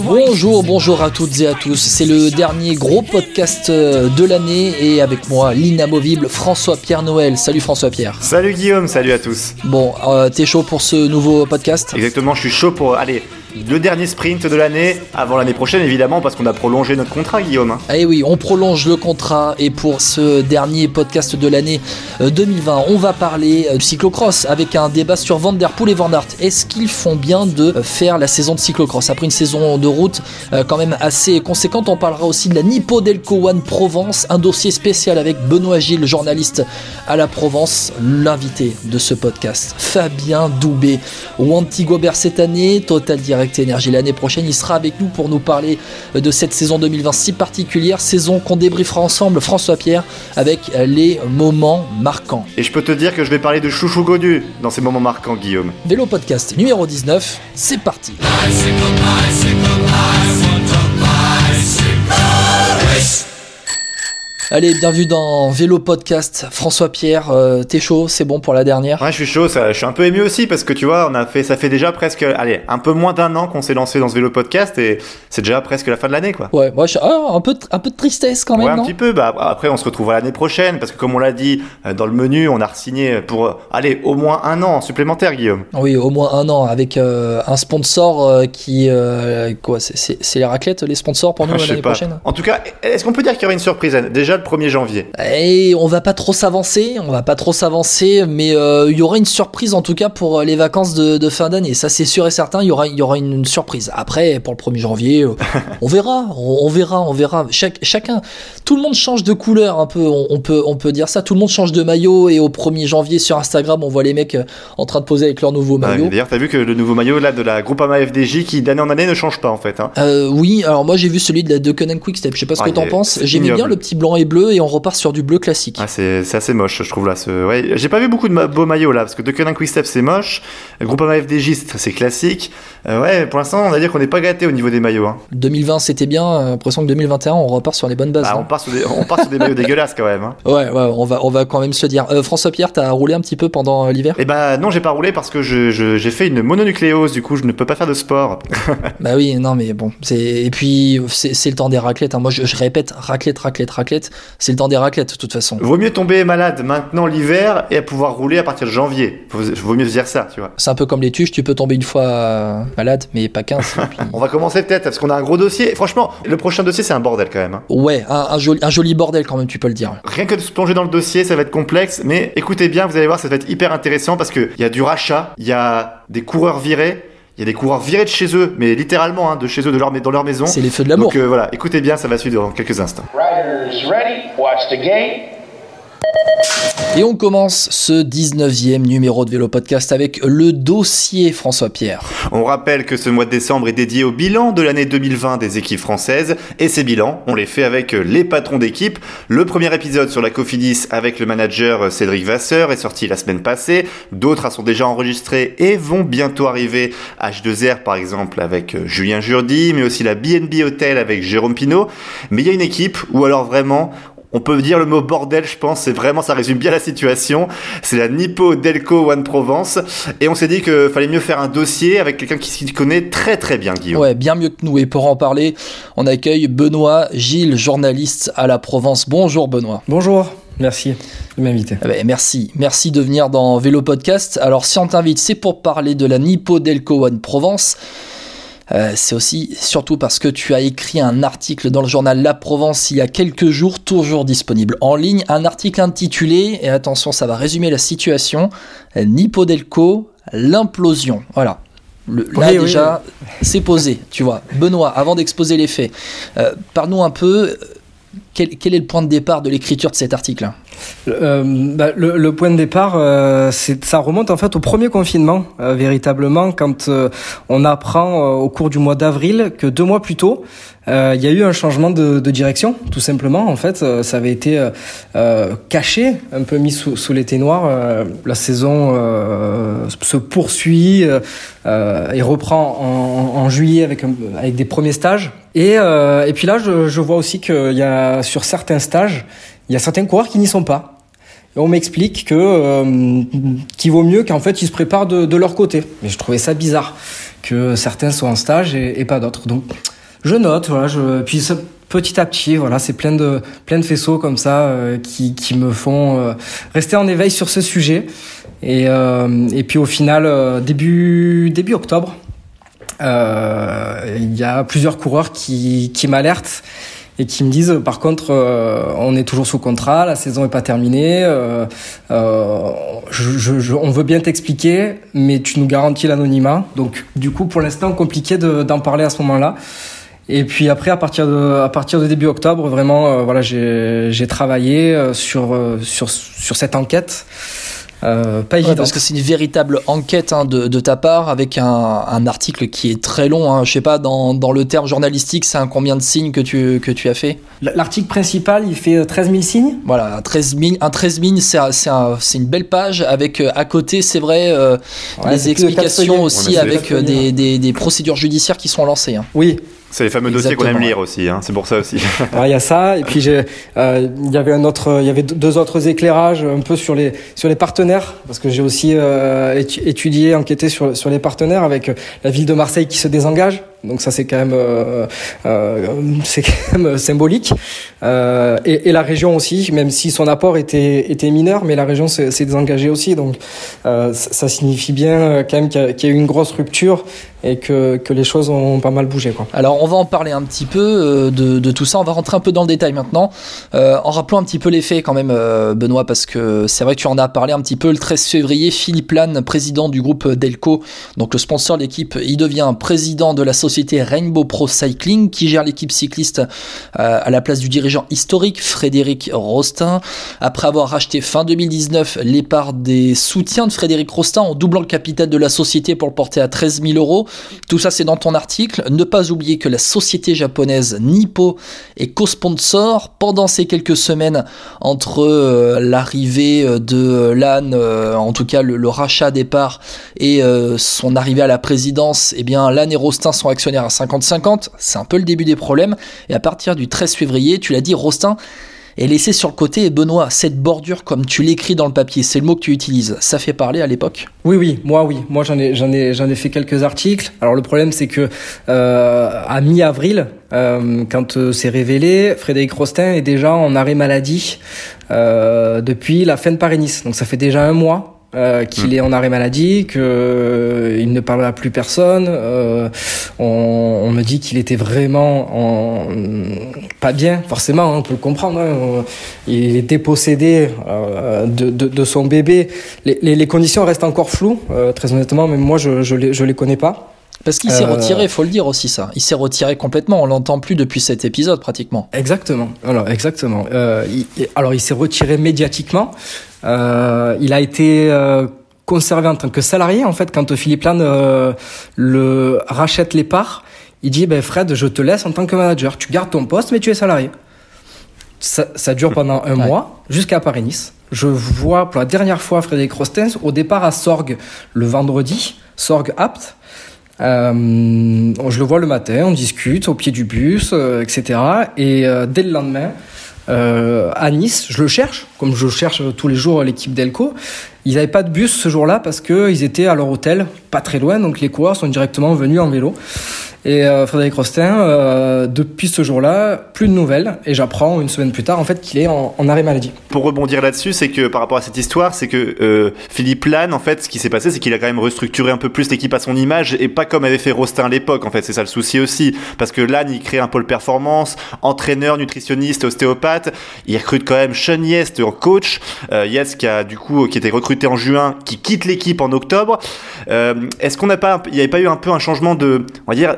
Bonjour, bonjour à toutes et à tous. C'est le dernier gros podcast euh, de l'année et avec moi l'inamovible François-Pierre Noël. Salut François-Pierre. Salut Guillaume, salut à tous. Bon, euh, t'es chaud pour ce nouveau podcast? Exactement, je suis chaud pour aller le dernier sprint de l'année avant l'année prochaine évidemment parce qu'on a prolongé notre contrat Guillaume. Eh oui, on prolonge le contrat et pour ce dernier podcast de l'année euh, 2020, on va parler euh, du cyclocross avec un débat sur Van Der Poel et Van Aert. Est-ce qu'ils font bien de euh, faire la saison de cyclocross après une saison de route euh, quand même assez conséquente? On parlera aussi de la Nippo Delco One Provence, un dossier spécial avec Benoît Gilles, journaliste à la Provence, l'invité de ce podcast, Fabien Doubé, Wanty Gobert cette année, Total Direct Energy l'année prochaine. Il sera avec nous pour nous parler de cette saison 2020 si particulière, saison qu'on débriefera ensemble, François Pierre, avec les moments marquants. Et je peux te dire que je vais parler de Chouchou Godu dans ces moments marquants Guillaume. Vélo podcast numéro 19, c'est parti. Allez, bienvenue dans Vélo Podcast. François Pierre, euh, t'es chaud, c'est bon pour la dernière? Ouais, je suis chaud, ça, je suis un peu ému aussi parce que tu vois, on a fait, ça fait déjà presque, allez, un peu moins d'un an qu'on s'est lancé dans ce vélo podcast et c'est déjà presque la fin de l'année quoi. Ouais, moi, je- ah, un, peu de, un peu de tristesse quand même, Ouais, un non? petit peu. Bah, après, on se retrouvera l'année prochaine parce que comme on l'a dit euh, dans le menu, on a re-signé pour, euh, allez, au moins un an supplémentaire, Guillaume. Oui, au moins un an avec euh, un sponsor euh, qui. quoi, c'est- les raclettes, les sponsors pour nous l'année prochaine? En tout cas, est-ce qu'on peut dire qu'il y aura une surprise? Déjà le 1er janvier Et on va pas trop s'avancer, on va pas trop s'avancer, mais euh, il y aura une surprise en tout cas pour euh, les vacances de, de fin d'année. Ça c'est sûr et certain, il y aura, il y aura une surprise. Après, pour le 1er janvier, euh, on verra, on, on verra, on verra. Chaque, chacun, tout le monde change de couleur un peu, on, on peut, on peut dire ça. Tout le monde change de maillot et au 1er janvier sur Instagram, on voit les mecs en train de poser avec leur nouveau Ah, maillot. D'ailleurs, t'as vu que le nouveau maillot là de la Groupama FDJ qui d'année en année ne change pas en fait. Hein. Euh, oui, alors moi j'ai vu celui de la Deceuninck Quickstep, je sais pas ce Ah, que t'en penses. J'aimais bien le petit blanc et bleu et on repart sur du bleu classique. Ah, c'est assez moche, je trouve là. Ce... Ouais, j'ai pas vu beaucoup de ma- beaux maillots là, parce que Quick Quickstep c'est moche, Groupama FDJ c'est c'est classique. Euh, ouais, pour l'instant on va dire qu'on n'est pas gâté au niveau des maillots. Hein. 2020 c'était bien, euh, l'impression que 2021 on repart sur les bonnes bases. Ah, hein. on part sur des, on part sur des maillots dégueulasses quand même. Hein. Ouais, ouais, on va, on va quand même se dire. Euh, François Pierre, t'as roulé un petit peu pendant l'hiver? Et bah non, j'ai pas roulé parce que je- je- j'ai fait une mononucléose, du coup je ne peux pas faire de sport. Bah oui, non mais bon, et puis c'est c'est le temps des raclettes. hein. Moi je, je répète, raclette, raclette, raclette. C'est le temps des raclettes de toute façon. Vaut mieux tomber malade maintenant l'hiver et à pouvoir rouler à partir de janvier. Vaut mieux se dire ça, tu vois. C'est un peu comme les tuches, tu peux tomber une fois euh, malade, mais pas 15. et puis- On va commencer peut-être parce qu'on a un gros dossier. Franchement, le prochain dossier c'est un bordel quand même. hein. Ouais, un, un joli, un joli bordel quand même, tu peux le dire. Rien que de se plonger dans le dossier, ça va être complexe, mais écoutez bien, vous allez voir, ça va être hyper intéressant parce qu'il y a du rachat, il y a des coureurs virés, y a des coureurs virés de chez eux, mais littéralement hein, de chez eux, de leur, dans leur maison. C'est les feux de l'amour. Donc euh, voilà, écoutez bien, ça va suivre dans quelques instants. Riders ready, watch the gate. Et on commence ce 19e numéro de Vélo Podcast avec le dossier François Pierre. On rappelle que ce mois de décembre est dédié au bilan de l'année 2020 des équipes françaises, et ces bilans, on les fait avec les patrons d'équipe. Le premier épisode sur la Cofidis avec le manager Cédric Vasseur est sorti la semaine passée, d'autres sont déjà enregistrés et vont bientôt arriver H2R par exemple avec Julien Jourdi, mais aussi la BNB Hotel avec Jérôme Pinault. Mais il y a une équipe où alors vraiment on peut dire le mot bordel, je pense, c'est vraiment, ça résume bien la situation. C'est la Nippo Delco One Provence. Et on s'est dit qu'il fallait mieux faire un dossier avec quelqu'un qui s'y connaît très très bien, Guillaume. Ouais, bien mieux que nous. Et pour en parler, on accueille Benoît Gilles, journaliste à la Provence. Bonjour Benoît. Bonjour, merci de m'inviter. Eh ben, merci, merci de venir dans Vélo Podcast. Alors si on t'invite, c'est pour parler de la Nippo Delco One Provence. Euh, c'est aussi surtout parce que tu as écrit un article dans le journal La Provence il y a quelques jours, toujours disponible en ligne, un article intitulé, et attention ça va résumer la situation, euh, Nippo Delco, l'implosion. Voilà. Le- là Oui, oui, déjà, c'est posé, tu vois. Benoît, avant d'exposer les faits, euh, parle-nous un peu, quel, quel, est le point de départ de l'écriture de cet article euh, bah, le, le, point de départ, euh, ça remonte en fait au premier confinement, euh, véritablement, quand euh, on apprend euh, au cours du mois d'avril que deux mois plus tôt, il y a eu un changement de, de, direction, tout simplement. En fait, ça avait été caché, un peu mis sous, sous l'été noir. la saison se poursuit et reprend en, en juillet avec, un, avec des premiers stages. Et, et puis là, je, je vois aussi qu'il y a sur certains stages il y a certains coureurs qui n'y sont pas. Et on m'explique que euh, qu'il vaut mieux qu'en fait ils se préparent de, de, leur côté. Mais je trouvais ça bizarre que certains soient en stage et, et pas d'autres. Donc je note, voilà. Je, puis petit à petit, voilà, c'est plein de plein de faisceaux comme ça euh, qui, qui me font euh, rester en éveil sur ce sujet. Et, euh, et puis au final, euh, début début octobre, il y a plusieurs coureurs qui qui m'alertent et qui me disent par contre euh, on est toujours sous contrat, la saison est pas terminée, euh, euh, on veut bien t'expliquer, mais tu nous garantis l'anonymat. Donc du coup pour l'instant compliqué d'en parler à ce moment-là. Et puis après à partir de à partir de début octobre vraiment voilà j'ai travaillé sur sur sur cette enquête. Euh, pas évident. parce que c'est une véritable enquête hein, de, de, ta part avec un, un, article qui est très long. Hein. Je sais pas, dans, dans le terme journalistique, c'est un combien de signes que tu, que tu as fait? L'article principal, il fait 13 000 signes Voilà, 13 000, un 13 000, c'est un, une belle page avec euh, à côté, c'est vrai, euh, ouais, les explications aussi avec euh, des, des, des, procédures judiciaires qui sont lancées. Hein. Oui, c'est les fameux dossiers qu'on aime lire aussi, hein. c'est pour ça aussi. Il ouais, y a ça, et puis j'ai, euh, il y avait un autre, il y avait deux autres éclairages un peu sur les sur les partenaires, parce que j'ai aussi euh, étudié, enquêté sur sur les partenaires avec la ville de Marseille qui se désengage. Donc ça c'est quand même euh, euh, c'est quand même symbolique euh, et, la région aussi, même si son apport était était mineur, mais la région s'est désengagée aussi. Donc ça signifie bien quand même qu'il y, a eu une grosse rupture et que, que les choses ont pas mal bougé. Quoi. Alors on va en parler un petit peu de, de tout ça. On va rentrer un peu dans le détail maintenant, en rappelant un petit peu les faits quand même, Benoît, parce que c'est vrai que tu en as parlé un petit peu. Le 13 février, Philippe Lannes, président du groupe Delco, donc le sponsor de l'équipe, il devient président de la société Rainbow Pro Cycling qui gère l'équipe cycliste euh, à la place du dirigeant historique Frédéric Rostin. Après avoir racheté fin 2019 les parts des soutiens de Frédéric Rostin en doublant le capital de la société pour le porter à 13 000 euros. Tout ça c'est dans ton article. Ne pas oublier que la société japonaise Nippo est co-sponsor pendant ces quelques semaines entre euh, l'arrivée de LAN, euh, en tout cas le, rachat des parts et euh, son arrivée à la présidence, eh bien LAN et Rostin sont à 50-50, c'est un peu le début des problèmes, et à partir du 13 février, tu l'as dit, Rostin est laissé sur le côté, et Benoît, cette bordure, comme tu l'écris dans le papier, c'est le mot que tu utilises, ça fait parler à l'époque? Oui, oui, moi oui, moi j'en ai, j'en ai, j'en ai fait quelques articles, alors le problème c'est que euh, à mi-avril, euh, quand euh, c'est révélé, Frédéric Rostin est déjà en arrêt maladie euh, depuis la fin de Paris-Nice, donc ça fait déjà un mois euh, qu'il mmh. est en arrêt maladie, que euh, il ne parle à plus personne. Euh, on, on, me dit qu'il était vraiment en, pas bien, forcément, hein, on peut le comprendre. Hein, il est dépossédé euh, de, de, de, son bébé. Les, les, les, conditions restent encore floues, euh, très honnêtement, même moi je, je, les, je les connais pas. Parce qu'il s'est euh... retiré, faut le dire aussi ça. Il s'est retiré complètement. On l'entend plus depuis cet épisode pratiquement. Exactement. Alors exactement. Euh, il, alors il s'est retiré médiatiquement. Euh, il a été euh, conservé en tant que salarié en fait quand Philippe Lane euh, le rachète les parts. Il dit ben Fred, je te laisse en tant que manager. Tu gardes ton poste, mais tu es salarié. Ça, ça dure pendant un ouais. mois jusqu'à Paris-Nice. Je vois pour la dernière fois Frédéric Rostens au départ à Sorgue le vendredi. Sorgue apte. Euh, je le vois le matin, on discute au pied du bus, euh, etc. Et euh, dès le lendemain, euh, à Nice, je le cherche, comme je cherche tous les jours l'équipe d'Elco. Ils n'avaient pas de bus ce jour-là parce qu'ils étaient à leur hôtel, pas très loin, donc les coureurs sont directement venus en vélo. Et euh, Frédéric Rostin, euh, depuis ce jour-là, plus de nouvelles. Et j'apprends une semaine plus tard, en fait, qu'il est en, arrêt maladie. Pour rebondir là-dessus, c'est que par rapport à cette histoire, c'est que euh, Philippe Lannes, en fait, ce qui s'est passé, c'est qu'il a quand même restructuré un peu plus l'équipe à son image et pas comme avait fait Rostin à l'époque. En fait, c'est ça le souci aussi, parce que Lannes, il crée un pôle performance, entraîneur, nutritionniste, ostéopathe. Il recrute quand même Sean Coach. Euh, Yest qui a du coup qui était recruté en juin, qui quitte l'équipe en octobre. Euh, Est-ce qu'on n'a pas, il n'y avait pas eu un peu un changement de, on va dire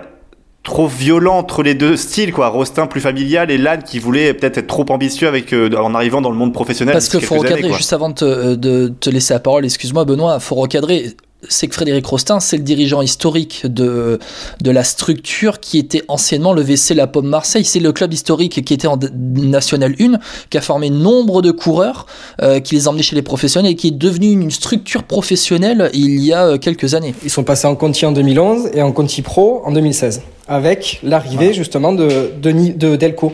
trop violent entre les deux styles, quoi? Rostin plus familial et Lannes qui voulait peut-être être trop ambitieux avec euh, en arrivant dans le monde professionnel. Parce que faut recadrer, juste avant de te, de te laisser la parole, excuse-moi Benoît, faut recadrer c'est que Frédéric Rostin, c'est le dirigeant historique de, de la structure qui était anciennement le WC La Pomme Marseille. C'est le club historique qui était en National 1, qui a formé nombre de coureurs, euh, qui les a emmenés chez les professionnels et qui est devenu une structure professionnelle il y a euh, quelques années. Ils sont passés en Conti en 2011 et en Conti Pro en 2016, avec l'arrivée justement de, de, de Delco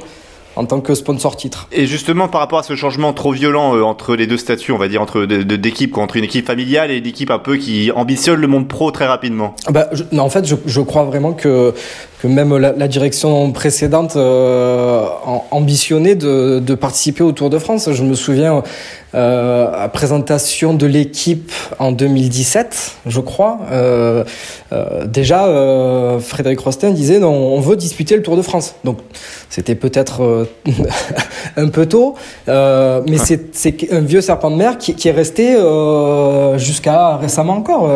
en tant que sponsor titre. Et justement, par rapport à ce changement trop violent euh, entre les deux statuts, on va dire entre d'équipes, entre une équipe familiale et une équipe un peu qui ambitionne le monde pro très rapidement. Bah, non, en fait, je, je, crois vraiment que que même la, la direction précédente euh, ambitionnait de, de, participer au Tour de France. Je me souviens euh, présentation de l'équipe en 2017, je crois. Euh, euh, déjà, euh, Frédéric Rostin disait non, on veut disputer le Tour de France. Donc c'était peut-être un peu tôt, mais c'est un vieux serpent de mer qui, qui est resté jusqu'à récemment encore.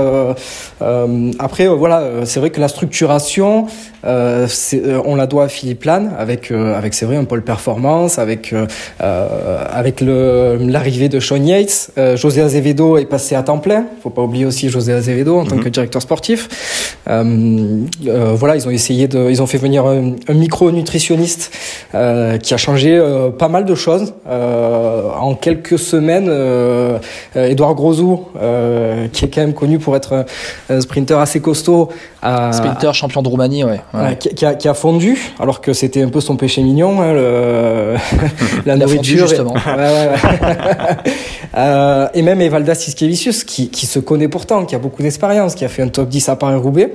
après, voilà, c'est vrai que la structuration on la doit à Philippe Lannes avec avec c'est vrai un pôle performance, avec avec le l'arrivée de Sean Yates. José Azevedo est passé à temps plein. Faut pas oublier aussi José Azevedo en tant que mhm. directeur sportif. voilà, ils ont essayé de, ils ont fait venir un, un micro nutritionniste qui a changé pas mal de choses en quelques semaines. Edouard Grosou, qui est quand même connu pour être un, sprinter assez costaud, sprinter champion de Roumanie, ouais qui, a, qui, a, fondu, alors que c'était un peu son péché mignon, hein, le... la nourriture. justement. euh, et même Evalda Siskevicius, qui, qui se connaît pourtant, qui a beaucoup d'expérience, qui a fait un top 10 à Paris-Roubaix.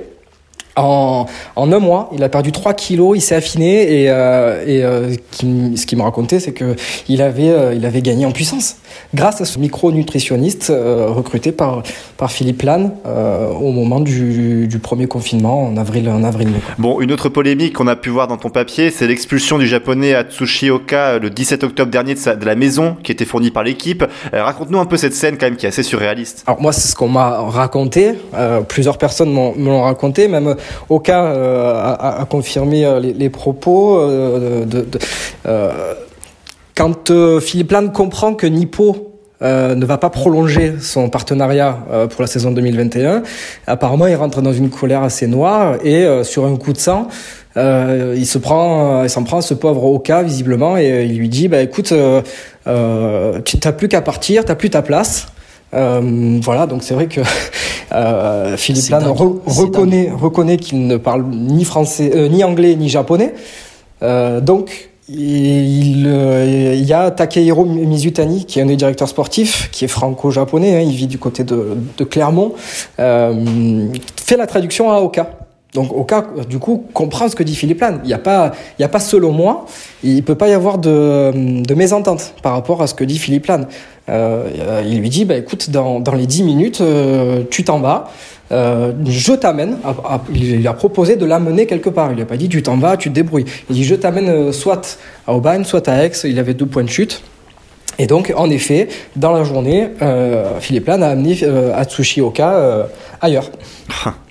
En, en, un mois, il a perdu 3 kilos, il s'est affiné et, euh, euh, ce qu'il me racontait, c'est que il avait, il avait gagné en puissance grâce à ce micronutritionniste euh, recruté par, par Philippe Lannes euh, au moment du, du, premier confinement en avril, en avril. Bon, une autre polémique qu'on a pu voir dans ton papier, c'est l'expulsion du japonais Atsushi Oka le 17 octobre dernier de, sa, de la maison qui était fournie par l'équipe. Raconte-nous un peu cette scène quand même qui est assez surréaliste. Alors moi, c'est ce qu'on m'a raconté. plusieurs personnes me l'ont raconté, même Oka euh, a, a, confirmé euh, les, les propos euh, de, de quand Philippe Lannes comprend que Nippo euh, ne va pas prolonger son partenariat euh, pour la saison 2021. Apparemment, il rentre dans une colère assez noire et euh, sur un coup de sang, il se prend, il s'en prend à ce pauvre Oka visiblement et il lui dit, bah écoute, tu n'as plus qu'à partir, t'as plus ta place. voilà, donc c'est vrai que euh, Philippe Lane reconnaît, reconnaît qu'il ne parle ni français, euh, ni anglais, ni japonais. Euh, donc, il, il, y a Takehiro Mizutani, qui est un des directeurs sportifs, qui est franco-japonais, hein, il vit du côté de, de Clermont, fait la traduction à Oka. Donc Oka, du coup, comprend ce que dit Philippe Lane. Il n'y a pas, il y a pas selon moi, il peut pas y avoir de, de mésentente par rapport à ce que dit Philippe Lane. Euh, il lui dit, bah, écoute, dans, dans les 10 minutes, euh, tu t'en vas. Euh, je t'amène. Il lui a proposé de l'amener quelque part. Il lui a pas dit tu t'en vas, tu te débrouilles. Il dit je t'amène euh, soit à Aubagne, soit à Aix. Il avait deux points de chute. Et donc, en effet, dans la journée, euh, Philippe Lane a amené euh, Atsushi Oka euh, ailleurs.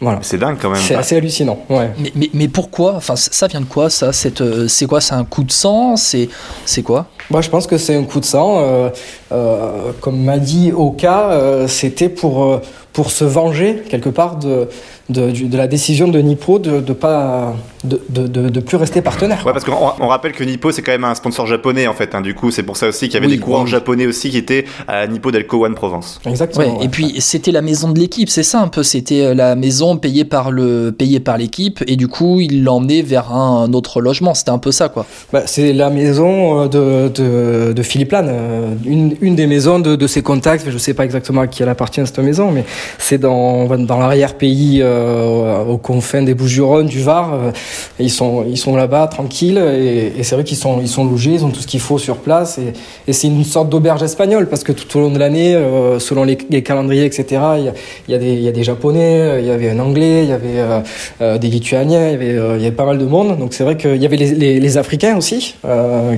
voilà. C'est dingue quand même. C'est assez hallucinant. Ouais. Mais, mais, mais, pourquoi Enfin, ça vient de quoi ça euh, C'est quoi C'est un coup de sang C'est c'est quoi? Moi, je pense que c'est un coup de sang. Euh, euh, comme m'a dit Oka, c'était pour pour se venger quelque part de de, de, la décision de Nippo de ne pas de, de, de, plus rester partenaire. Ouais, parce qu'on on rappelle que Nippo c'est quand même un sponsor japonais en fait. Hein, du coup, c'est pour ça aussi qu'il y avait oui, des courants oui. japonais aussi qui étaient à Nippo Delco One Provence. Exactement. Ouais, ouais. Et puis c'était la maison de l'équipe, c'est ça un peu. C'était euh, la maison payée par le payée par l'équipe et du coup il l'emmenait vers un, autre logement. C'était un peu ça quoi. Bah, c'est la maison euh, de, de, de Philippe Lane, euh, une, une des maisons de, de ses contacts. Je sais pas exactement à qui elle appartient cette maison, mais c'est dans dans l'arrière pays. Euh, aux confins des Bouches-du-Rhône, du Var. Euh, ils sont, ils sont là-bas tranquilles et, c'est vrai qu'ils sont, ils sont logés, ils ont tout ce qu'il faut sur place et, c'est une sorte d'auberge espagnole parce que tout au long de l'année, euh, selon les, calendriers, etc., il y, a, y y a des Japonais, il y avait un Anglais, il y avait euh, des Lituaniens, il y avait, pas mal de monde. Donc c'est vrai qu'il y avait les, les, les Africains aussi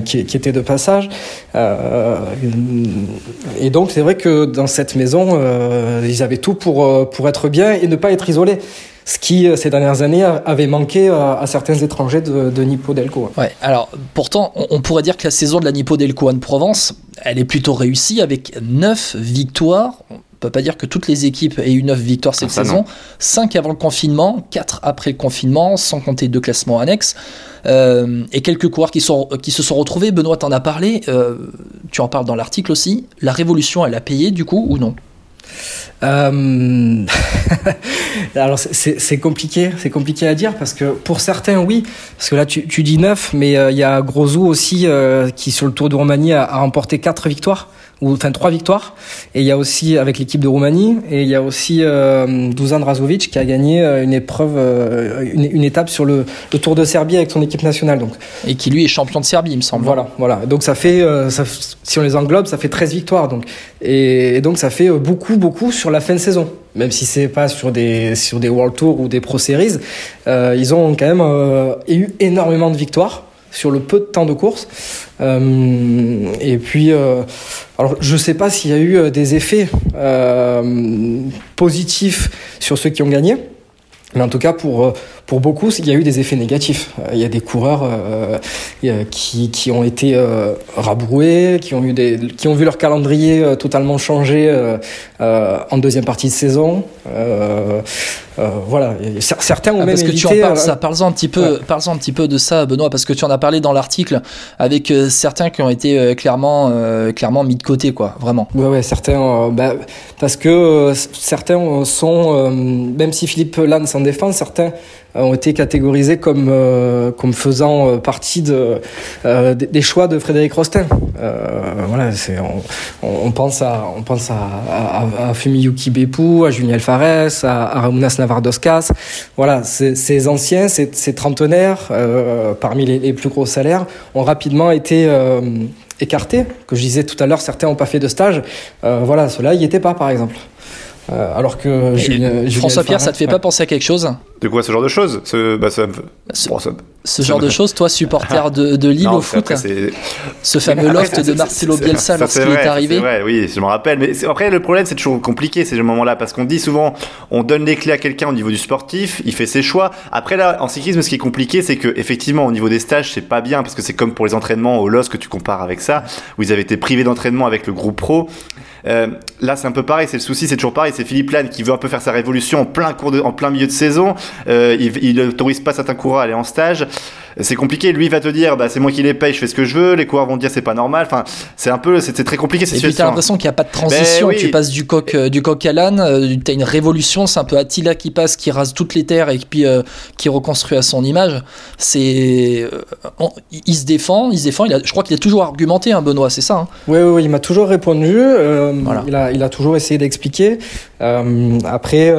qui, qui, étaient de passage. et donc c'est vrai que dans cette maison, ils avaient tout pour, pour être bien et ne pas être isolés. ce qui ces dernières années avait manqué à, certains étrangers de, de Nippo Delco. Ouais, alors pourtant, on, pourrait dire que la saison de la Nippo Delco en Provence, elle est plutôt réussie avec 9 victoires. On peut pas dire que toutes les équipes aient eu 9 victoires cette ah, saison. 5 avant le confinement, 4 après le confinement, sans compter deux classements annexes. Euh, et quelques coureurs qui, sont, qui se sont retrouvés. Benoît t'en a parlé, euh, tu en parles dans l'article aussi. La révolution, elle a payé du coup ou non? Euh... Alors c'est compliqué, c'est compliqué à dire parce que pour certains oui, parce que là tu, dis 9, mais euh, il y a Grosou aussi qui sur le Tour de Roumanie a, remporté 4 victoires ou enfin trois victoires. Et il y a aussi avec l'équipe de Roumanie et il y a aussi euh, Dusan Razovic qui a gagné euh, une épreuve, euh, une, étape sur le, Tour de Serbie avec son équipe nationale. Donc et qui lui est champion de Serbie, il me semble. Voilà, voilà. Donc ça fait, ça, si on les englobe, ça fait 13 victoires. Donc et, donc ça fait beaucoup, beaucoup sur la fin de saison. Même si c'est pas sur des sur des World Tour ou des Pro Series, ils ont quand même eu énormément de victoires sur le peu de temps de course. Euh, et puis, euh, alors je ne sais pas s'il y a eu euh, des effets positifs sur ceux qui ont gagné. Mais en tout cas, pour, pour beaucoup, il y a eu des effets négatifs. Il y a des coureurs qui, qui ont été rabroués, qui ont, eu des, qui ont vu leur calendrier totalement changer en deuxième partie de saison. Euh, voilà, certains ont ah, même parce que tu en parles, ça, parle un petit peu, parle un petit peu de ça, Benoît, parce que tu en as parlé dans l'article avec euh, certains qui ont été euh, clairement, clairement mis de côté, quoi, vraiment. Ouais, ouais, certains, bah, parce que certains sont, même si Philippe Lannes s'en défend, certains ont été catégorisés comme comme faisant partie de des choix de Frédéric Rosten. voilà, c'est on, on, pense à on pense à, à, à Fumiyuki Beppu, à Julien Alfares, à, à Ramounas Navardoscas. Voilà, ces anciens, ces, trentenaires, euh, parmi les, plus gros salaires, ont rapidement été euh, écartés. Que je disais tout à l'heure, certains n'ont pas fait de stage. Euh, voilà, ceux-là, n'y étaient pas, par exemple. Alors que François Pierre, ça te fait pas penser à quelque chose De quoi ce genre de choses ce, bah, ça, ce genre de choses, toi, supporter de, de Lille au foot, ce fameux loft de Marcelo Bielsa lorsqu'il est, arrivé. Vrai, oui, je me rappelle. Mais après, le problème, c'est toujours compliqué ces moments-là parce qu'on dit souvent, on donne les clés à quelqu'un au niveau du sportif, il fait ses choix. Après là, en cyclisme, ce qui est compliqué, c'est que effectivement, au niveau des stages, c'est pas bien parce que c'est comme pour les entraînements au LOS que tu compares avec ça, où ils avaient été privés d'entraînement avec le groupe pro. Euh, là, c'est un peu pareil. C'est le souci, c'est toujours pareil. C'est Philippe Lannes qui veut un peu faire sa révolution en plein cours en plein milieu de saison. Euh, il n'autorise pas certains coureurs à aller en stage c'est compliqué. Lui il va te dire, bah, c'est moi qui les paye, je fais ce que je veux. Les coureurs vont te dire, c'est pas normal. Enfin, c'est un peu, c'est très compliqué cette Et puis t'as l'impression qu'il n'y a pas de transition. Ben tu passes du coq, euh, du coq à l'âne. Euh, t'as une révolution. C'est un peu Attila qui passe, qui rase toutes les terres et puis euh, qui reconstruit à son image. C'est, il se défend, il se défend. Il a, je crois qu'il a toujours argumenté, hein, Benoît, c'est ça. Hein? Oui, oui, oui, il m'a toujours répondu. il, a, il a toujours essayé d'expliquer. après,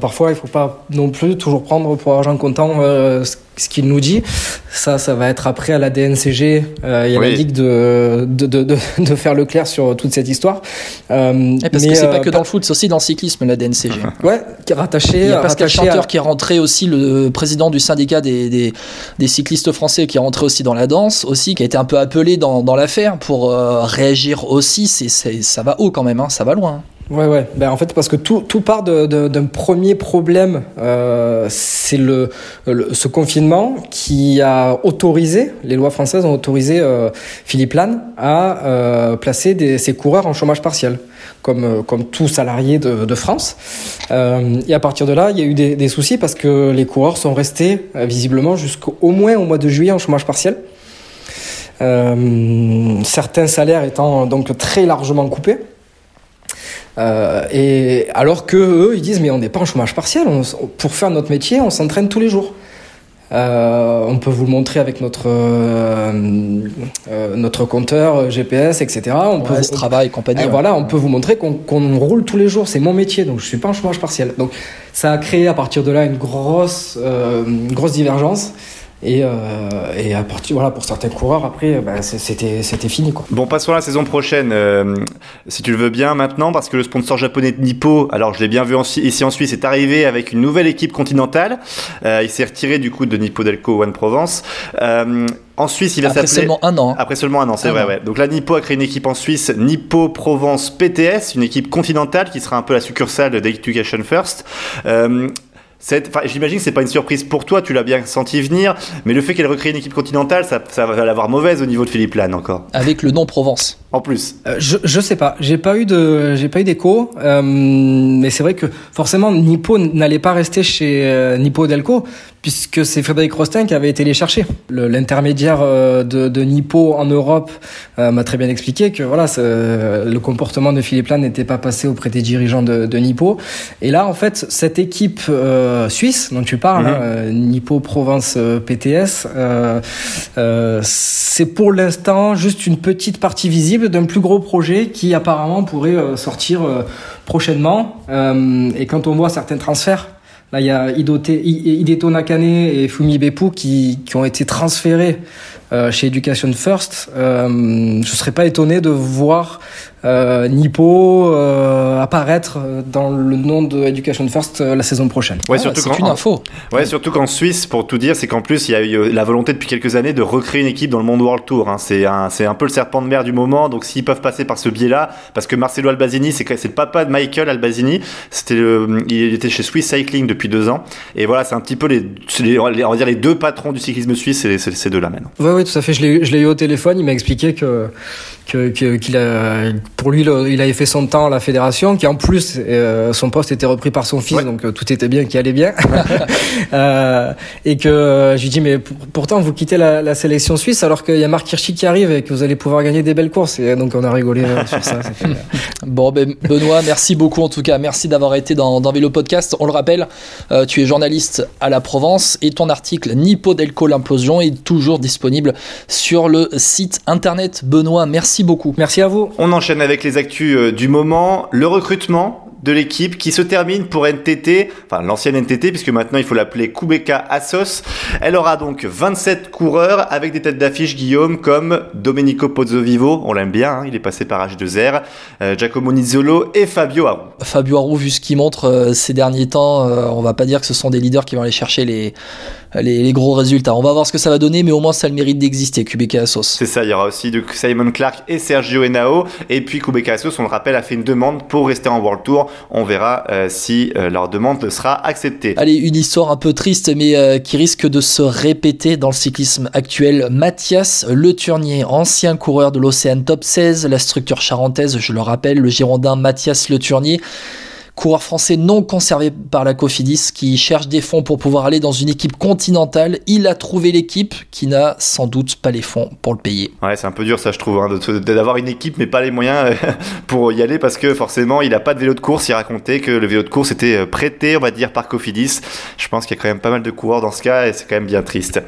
parfois, il faut pas non plus toujours prendre pour argent comptant ce qu'il nous dit. Ça, ça va être après à la DNCG euh, et à la Ligue de de, de, de, faire le clair sur toute cette histoire. Euh, parce que c'est pas euh, que dans le foot, c'est aussi dans le cyclisme, la DNCG. Ouais, qui est rattaché. Il y a Pascal Chanteur qui est rentré aussi, le président du syndicat des, des, des, cyclistes français, qui est rentré aussi dans la danse, aussi, qui a été un peu appelé dans, dans l'affaire pour euh, réagir aussi. C'est, ça va haut quand même, hein, ça va loin. Ouais, ouais. Ben, en fait, parce que tout, tout part d'un premier problème. Euh, c'est le, ce confinement qui a autorisé, les lois françaises ont autorisé euh, Philippe Lannes à euh, placer des, ses coureurs en chômage partiel, comme, euh, comme tout salarié de, de France. Euh, et à partir de là, il y a eu des, des soucis parce que les coureurs sont restés euh, visiblement jusqu'au moins au mois de juillet en chômage partiel. certains salaires étant donc très largement coupés. Euh, et alors que eux, ils disent mais on n'est pas en chômage partiel. pour faire notre métier, on s'entraîne tous les jours. Euh, on peut vous le montrer avec notre euh, notre compteur GPS, etc. On peut vous, travail, compagnie. Voilà, on peut vous montrer qu'on roule tous les jours. C'est mon métier, donc je suis pas en chômage partiel. Donc ça a créé à partir de là une grosse une grosse divergence. Et, euh, et à partir, voilà, pour certains coureurs, après, bah, c'était, c'était fini. Quoi. Bon, passons à la saison prochaine, euh, si tu le veux bien maintenant, parce que le sponsor japonais Nippo, alors je l'ai bien vu en, ici en Suisse, est arrivé avec une nouvelle équipe continentale. Euh, il s'est retiré du coup de Nippo Delco One Provence. Euh, en Suisse, il va s'appeler. Après seulement un an. Après seulement un an, c'est vrai, ouais. Donc là, Nippo a créé une équipe en Suisse, Nippo Provence PTS, une équipe continentale qui sera un peu la succursale d'Education First. Euh, J'imagine que c'est pas une surprise pour toi, tu l'as bien senti venir, mais le fait qu'elle recrée une équipe continentale, ça, ça va l'avoir mauvaise au niveau de Philippe Lannes encore. Avec le nom Provence. En plus. Euh, je, je sais pas, j'ai pas eu de, j'ai pas eu d'écho, euh, mais c'est vrai que forcément Nippo n'allait pas rester chez euh, Nippo Delco puisque c'est Frédéric Rostin qui avait été les chercher. L'intermédiaire euh, de, de, Nippo en Europe euh, m'a très bien expliqué que voilà, le comportement de Philippe Lannes n'était pas passé auprès des dirigeants de, de, Nippo. Et là, en fait, cette équipe euh, suisse dont tu parles, mhm. hein, Nippo Provence PTS, c'est pour l'instant juste une petite partie visible d'un plus gros projet qui apparemment pourrait sortir prochainement. et quand on voit certains transferts Là, il y a Hideto Nakane et Fumi Beppu qui, qui ont été transférés euh, chez Education First. Euh, je serais pas étonné de voir euh, Nippo euh, apparaître dans le nom de Education First euh, la saison prochaine. Ouais, surtout c'est une info. Ouais, surtout qu'en Suisse, pour tout dire, c'est qu'en plus il y a eu la volonté depuis quelques années de recréer une équipe dans le monde World Tour. Hein. C'est un, c'est un peu le serpent de mer du moment. Donc s'ils peuvent passer par ce biais-là, parce que Marcelo Albazini, c'est, le papa de Michael Albazini. C'était il était chez Swiss Cycling depuis deux ans. Et voilà, c'est un petit peu les, les, on va dire les deux patrons du cyclisme suisse, c'est, c'est ces deux-là maintenant. Ouais, ouais, tout à fait. Je l'ai, je l'ai eu au téléphone. Il m'a expliqué que que, qu'il a, pour lui, il avait fait son temps à la fédération, qui en plus, euh, son poste était repris par son fils, donc euh, tout était bien, qui allait bien. euh, et que je lui dis, mais pourtant, vous quittez la, la sélection suisse alors qu'il y a Marc Hirschi qui arrive et que vous allez pouvoir gagner des belles courses. Et donc, on a rigolé euh, sur ça. Bon, ben, Benoît, merci beaucoup en tout cas. Merci d'avoir été dans, dans Vélo Podcast. On le rappelle, euh, tu es journaliste à la Provence et ton article Nippo Delco l'implosion est toujours disponible sur le site internet. Benoît, merci Merci beaucoup. Merci à vous. On enchaîne avec les actus euh, du moment. Le recrutement de l'équipe qui se termine pour NTT, enfin l'ancienne NTT puisque maintenant il faut l'appeler Kubeka Assos. Elle aura donc 27 coureurs avec des têtes d'affiche Guillaume comme Domenico Pozzovivo, on l'aime bien, hein, il est passé par H2R, euh, Giacomo Nizzolo et Fabio Aru. Fabio Aru, vu ce qu'il montre euh, ces derniers temps, on va pas dire que ce sont des leaders qui vont aller chercher les les, gros résultats. On va voir ce que ça va donner, mais au moins ça a le mérite d'exister, Kubeka Assos. C'est ça, il y aura aussi de Simon Clark et Sergio Henao. Et puis Kubeka Assos, on le rappelle, a fait une demande pour rester en World Tour. On verra euh, si euh, leur demande sera acceptée. Allez, une histoire un peu triste, mais euh, qui risque de se répéter dans le cyclisme actuel. Mathias Le Turnier, ancien coureur de l'Océan Top 16, la structure charentaise, je le rappelle, le Girondin Mathias Le Turnier coureur français non conservé par la Cofidis qui cherche des fonds pour pouvoir aller dans une équipe continentale. Il a trouvé l'équipe qui n'a sans doute pas les fonds pour le payer. Ouais, c'est un peu dur ça je trouve, hein, d'avoir une équipe mais pas les moyens euh, pour y aller parce que forcément il n'a pas de vélo de course. Il racontait que le vélo de course était euh, prêté, on va dire, par Cofidis. Je pense qu'il y a quand même pas mal de coureurs dans ce cas et c'est quand même bien triste.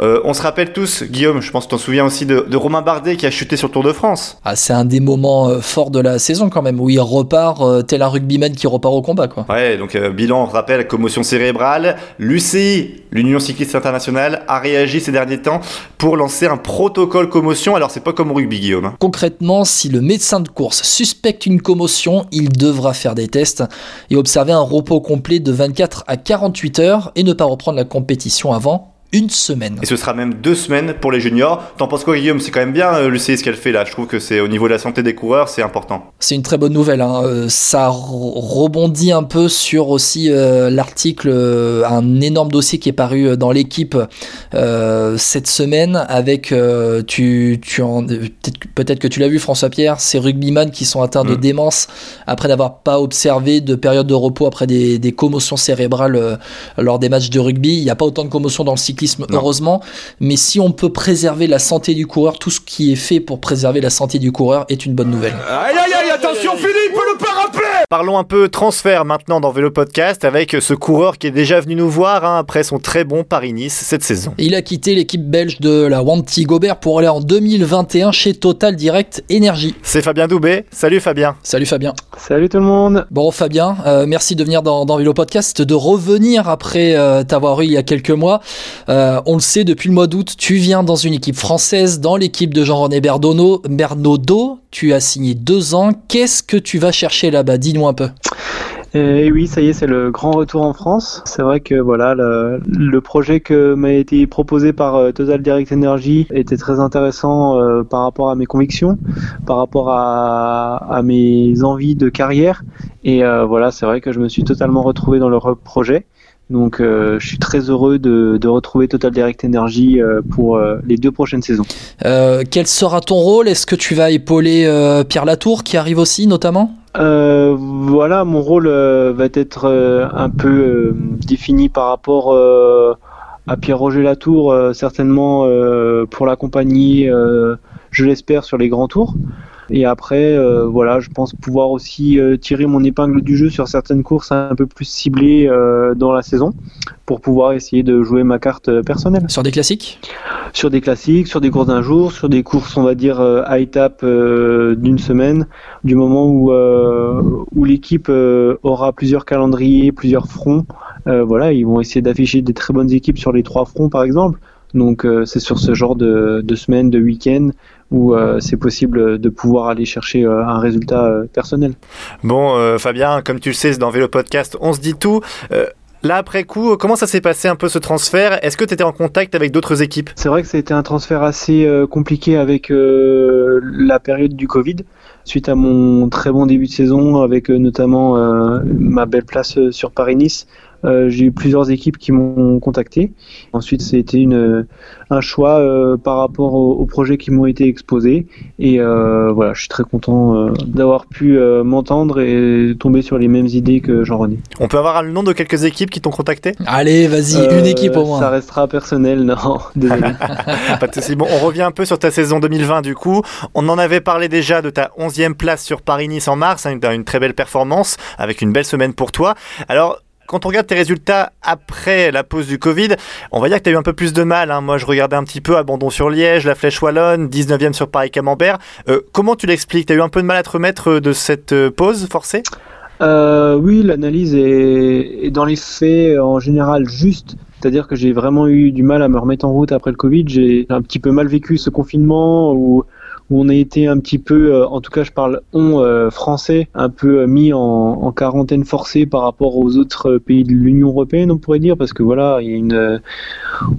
Euh, on se rappelle tous, Guillaume, je pense que tu t'en souviens aussi de, de, Romain Bardet qui a chuté sur le Tour de France. Ah, c'est un des moments forts de la saison quand même où il repart tel un rugbyman qui repart au combat. Quoi. Ouais, donc euh, bilan, on rappelle, commotion cérébrale. L'UCI, l'Union cycliste internationale, a réagi ces derniers temps pour lancer un protocole commotion. Alors c'est pas comme au rugby, Guillaume. Hein. Concrètement, si le médecin de course suspecte une commotion, il devra faire des tests et observer un repos complet de 24 à 48 heures et ne pas reprendre la compétition avant une semaine. Et ce sera même deux semaines pour les juniors. T'en penses quoi, Guillaume? C'est quand même bien euh, l'UCI ce qu'elle fait là. Je trouve que c'est au niveau de la santé des coureurs, c'est important. C'est une très bonne nouvelle. Hein. Euh, ça rebondit un peu sur aussi euh, l'article, un énorme dossier qui est paru dans l'équipe cette semaine avec, tu, tu peut-être que tu l'as vu, François Pierre, ces rugbyman qui sont atteints de mm. démence après n'avoir pas observé de période de repos après des, des commotions cérébrales lors des matchs de rugby. Il n'y a pas autant de commotions dans le cycle heureusement. Mais si on peut préserver la santé du coureur, tout ce qui est fait pour préserver la santé du coureur est une bonne nouvelle. Aïe aïe aïe, attention Philippe, le Parlons un peu transfert maintenant dans Vélo Podcast avec ce coureur qui est déjà venu nous voir hein, après son très bon Paris-Nice cette saison. Il a quitté l'équipe belge de la Wanty Gobert pour aller en 2021 chez Total Direct Énergie. C'est Fabien Doubé. Salut Fabien. Salut Fabien. Salut tout le monde. Bon Fabien, euh, merci de venir dans, dans, Vélo Podcast, de revenir après euh, t'avoir eu il y a quelques mois. Euh, on le sait, depuis le mois d'août, tu viens dans une équipe française, dans l'équipe de Jean-René Bernaudot. Tu as signé deux ans. Qu'est-ce que tu vas chercher là-bas? Un peu. Et oui, ça y est, c'est le grand retour en France. C'est vrai que voilà, le, projet que m'a été proposé par euh, Total Direct Energy était très intéressant euh, par rapport à mes convictions, par rapport à, mes envies de carrière. Et euh, voilà, c'est vrai que je me suis totalement retrouvé dans le projet. Donc je suis très heureux de, de retrouver Total Direct Energy pour les deux prochaines saisons. quel sera ton rôle? Est-ce que tu vas épauler Pierre Latour qui arrive aussi notamment? Voilà, mon rôle va être un peu défini par rapport à Pierre-Roger Latour, certainement pour l'accompagner, je l'espère, sur les grands tours. Et après, euh, voilà, je pense pouvoir aussi euh, tirer mon épingle du jeu sur certaines courses un peu plus ciblées euh, dans la saison pour pouvoir essayer de jouer ma carte personnelle. Sur des classiques? Sur des classiques, sur des courses d'un jour, sur des courses, on va dire, à étape d'une semaine, du moment où, où l'équipe aura plusieurs calendriers, plusieurs fronts. voilà, ils vont essayer d'afficher des très bonnes équipes sur les trois fronts, par exemple. Donc c'est sur ce genre de, de semaine, de week-end où euh, c'est possible de pouvoir aller chercher euh, un résultat euh, personnel. Bon, Fabien, comme tu le sais, dans Vélo Podcast, on se dit tout. Là, après coup, comment ça s'est passé un peu ce transfert? Est-ce que tu étais en contact avec d'autres équipes? C'est vrai que ça a été un transfert assez compliqué avec la période du Covid, suite à mon très bon début de saison, avec notamment ma belle place sur Paris-Nice. Euh, j'ai eu plusieurs équipes qui m'ont contacté. Ensuite, c'était une un choix euh, par rapport aux, projets qui m'ont été exposés. Et euh, voilà, je suis très content d'avoir pu m'entendre et tomber sur les mêmes idées que Jean-René. On peut avoir le nom de quelques équipes qui t'ont contacté? Allez, vas-y, une équipe au moins. Ça restera personnel, non. Désolé. Pas de souci. Bon, on revient un peu sur ta saison 2020 du coup. On en avait parlé déjà de ta 11e place sur Paris-Nice en mars, hein, une très belle performance avec une belle semaine pour toi. Alors, quand on regarde tes résultats après la pause du Covid, on va dire que tu as eu un peu plus de mal. Hein. Moi, je regardais un petit peu Abandon sur Liège, La Flèche Wallonne, 19e sur Paris-Camembert. Euh, comment tu l'expliques? Tu as eu un peu de mal à te remettre de cette euh, pause forcée? Euh, Oui, l'analyse est, dans les faits en général juste. C'est-à-dire que j'ai vraiment eu du mal à me remettre en route après le Covid. J'ai un petit peu mal vécu ce confinement où où on a été un petit peu, euh, en tout cas je parle on euh, français, un peu euh, mis en, quarantaine forcée par rapport aux autres pays de l'Union européenne, on pourrait dire, parce que voilà, il y a une,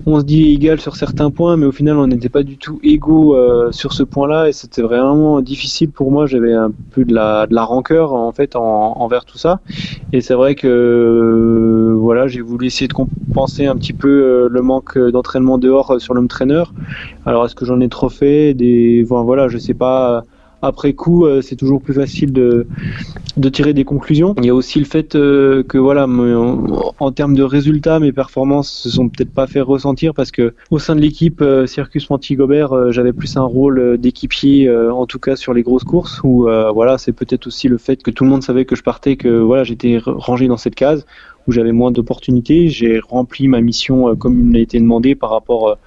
on se dit égal sur certains points, mais au final on n'était pas du tout égaux sur ce point-là, et c'était vraiment difficile pour moi. J'avais un peu de la, de la rancœur en fait en, envers tout ça, et c'est vrai que voilà, j'ai voulu essayer de compenser un petit peu le manque d'entraînement dehors sur l'homme trainer. Alors est-ce que j'en ai trop fait des, voilà voilà, je sais pas. Après coup, euh, c'est toujours plus facile de, de tirer des conclusions. Il y a aussi le fait euh, que voilà, en, termes de résultats, mes performances se sont peut-être pas fait ressentir parce que au sein de l'équipe euh, Circus Montigobert, j'avais plus un rôle d'équipier, en tout cas sur les grosses courses. Où voilà, c'est peut-être aussi le fait que tout le monde savait que je partais, que voilà, j'étais rangé dans cette case où j'avais moins d'opportunités. J'ai rempli ma mission comme il m'a été demandé par rapport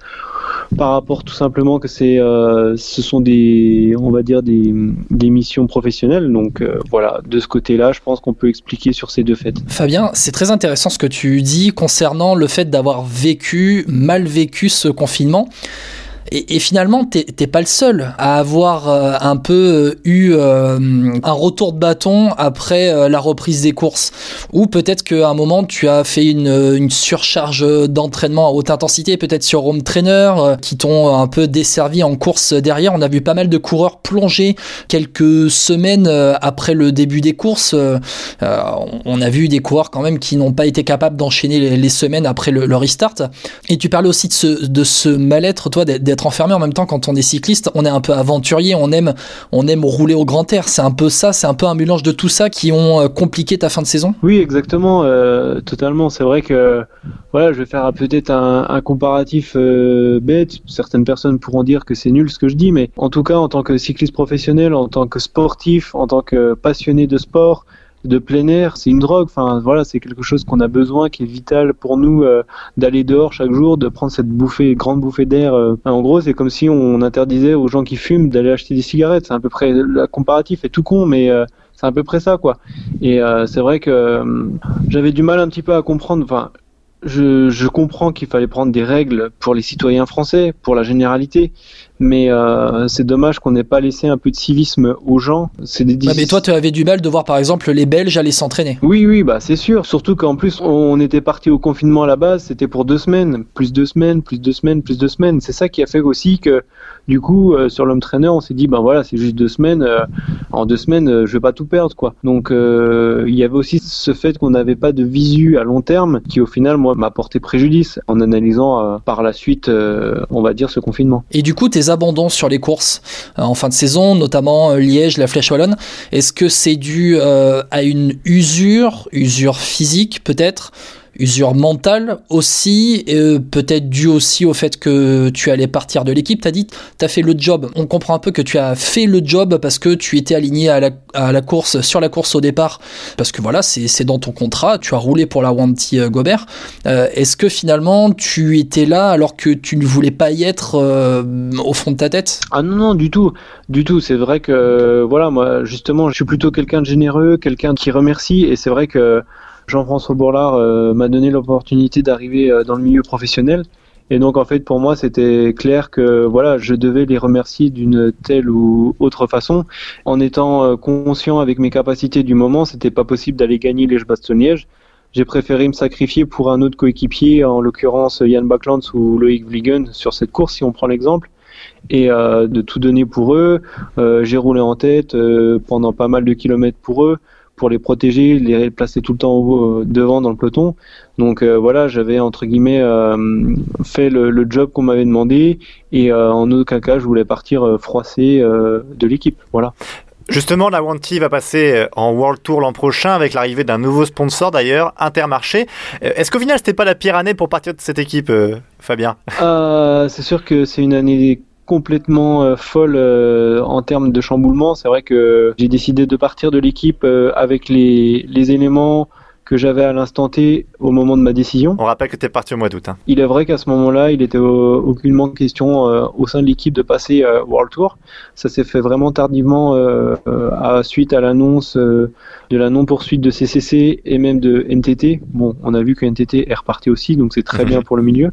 par rapport tout simplement que c'est, euh, ce sont des, on va dire des, des missions professionnelles. Donc euh, voilà, de ce côté-là, je pense qu'on peut expliquer sur ces deux faits. Fabien, c'est très intéressant ce que tu dis concernant le fait d'avoir vécu, mal vécu ce confinement. Et, finalement, t'es pas le seul à avoir euh, un peu euh, eu euh, un retour de bâton après la reprise des courses. Ou peut-être qu'à un moment, tu as fait une, une surcharge d'entraînement à haute intensité, peut-être sur home trainer, qui t'ont un peu desservi en course derrière. On a vu pas mal de coureurs plonger quelques semaines après le début des courses. on a vu des coureurs quand même qui n'ont pas été capables d'enchaîner les, semaines après le, le, restart. Et tu parlais aussi de ce, de ce mal-être, toi, d'être enfermé en même temps quand on est cycliste, on est un peu aventurier, on aime, on aime rouler au grand air. C'est un peu ça, c'est un peu un mélange de tout ça qui ont euh, compliqué ta fin de saison? Oui, exactement, euh, totalement. C'est vrai que voilà, je vais faire peut-être un, comparatif euh, bête. Certaines personnes pourront dire que c'est nul ce que je dis, mais en tout cas, en tant que cycliste professionnel, en tant que sportif, en tant que passionné de sport, de plein air, c'est une drogue. Enfin, voilà, c'est quelque chose qu'on a besoin, qui est vital pour nous euh, d'aller dehors chaque jour, de prendre cette bouffée, grande bouffée d'air. Euh. en gros, c'est comme si on interdisait aux gens qui fument d'aller acheter des cigarettes. C'est à peu près la comparatif est tout con, mais euh, c'est à peu près ça, quoi. Et c'est vrai que j'avais du mal un petit peu à comprendre. Enfin, je, je comprends qu'il fallait prendre des règles pour les citoyens français, pour la généralité, mais euh, c'est dommage qu'on n'ait pas laissé un peu de civisme aux gens. C'est des Ouais, mais toi, tu avais du mal de voir par exemple les Belges aller s'entraîner. Oui, oui, bah c'est sûr. Surtout qu'en plus, on était parti au confinement à la base, c'était pour deux semaines, plus deux semaines, plus deux semaines, plus deux semaines. C'est ça qui a fait aussi que, du coup, euh, sur l'homme trainer, on s'est dit, ben voilà, c'est juste deux semaines. euh, en deux semaines, je vais pas tout perdre, quoi. Donc, il y avait aussi ce fait qu'on n'avait pas de visu à long terme, qui au final, moi, m'a porté préjudice en analysant par la suite, on va dire, ce confinement. Et du coup, tes sur les courses euh, en fin de saison, notamment euh, Liège, la Flèche Wallonne, est-ce que c'est dû euh, à une usure, usure physique peut-être, usure mentale aussi, euh, peut-être dû aussi au fait que tu allais partir de l'équipe T'as dit, t'as fait le job. On comprend un peu que tu as fait le job parce que tu étais aligné à la, à la course, sur la course au départ, parce que voilà, c'est c'est dans ton contrat, tu as roulé pour la Wanty euh, Gobert. Euh, Est-ce que finalement tu étais là alors que tu ne voulais pas y être euh, au fond de ta tête? Ah non, non, du tout. Du tout. C'est vrai que, voilà, moi, justement, je suis plutôt quelqu'un de généreux, quelqu'un qui remercie. Et c'est vrai que Jean-François Bourlard euh, m'a donné l'opportunité d'arriver euh, dans le milieu professionnel. Et donc, en fait, pour moi, c'était clair que, voilà, je devais les remercier d'une telle ou autre façon. En étant euh, conscient avec mes capacités du moment, c'était pas possible d'aller gagner les Bastogne-Liège. J'ai préféré me sacrifier pour un autre coéquipier, en l'occurrence Yann Backlands ou Loïc Vliegen sur cette course, si on prend l'exemple et euh, de tout donner pour eux. Euh, j'ai roulé en tête euh, pendant pas mal de kilomètres pour eux, pour les protéger, les placer tout le temps devant dans le peloton. Donc euh, voilà, j'avais entre guillemets euh, fait le, le job qu'on m'avait demandé et euh, en aucun cas je voulais partir froissé de l'équipe. Voilà. Justement, la Wanty va passer en World Tour l'an prochain avec l'arrivée d'un nouveau sponsor d'ailleurs, Intermarché. Est-ce qu'au final, c'était pas la pire année pour partir de cette équipe, Fabien? Euh, c'est sûr que c'est une année complètement euh, folle euh, en termes de chamboulement. C'est vrai que j'ai décidé de partir de l'équipe euh, avec les, les éléments que j'avais à l'instant T au moment de ma décision. On rappelle que tu es parti au mois d'août. hein. Il est vrai qu'à ce moment-là, il était aucunement question euh, au sein de l'équipe de passer euh, World Tour. Ça s'est fait vraiment tardivement euh, euh, à, suite à l'annonce de la non-poursuite de CCC et même de NTT. Bon, on a vu que NTT est reparti aussi, donc c'est très bien pour le milieu.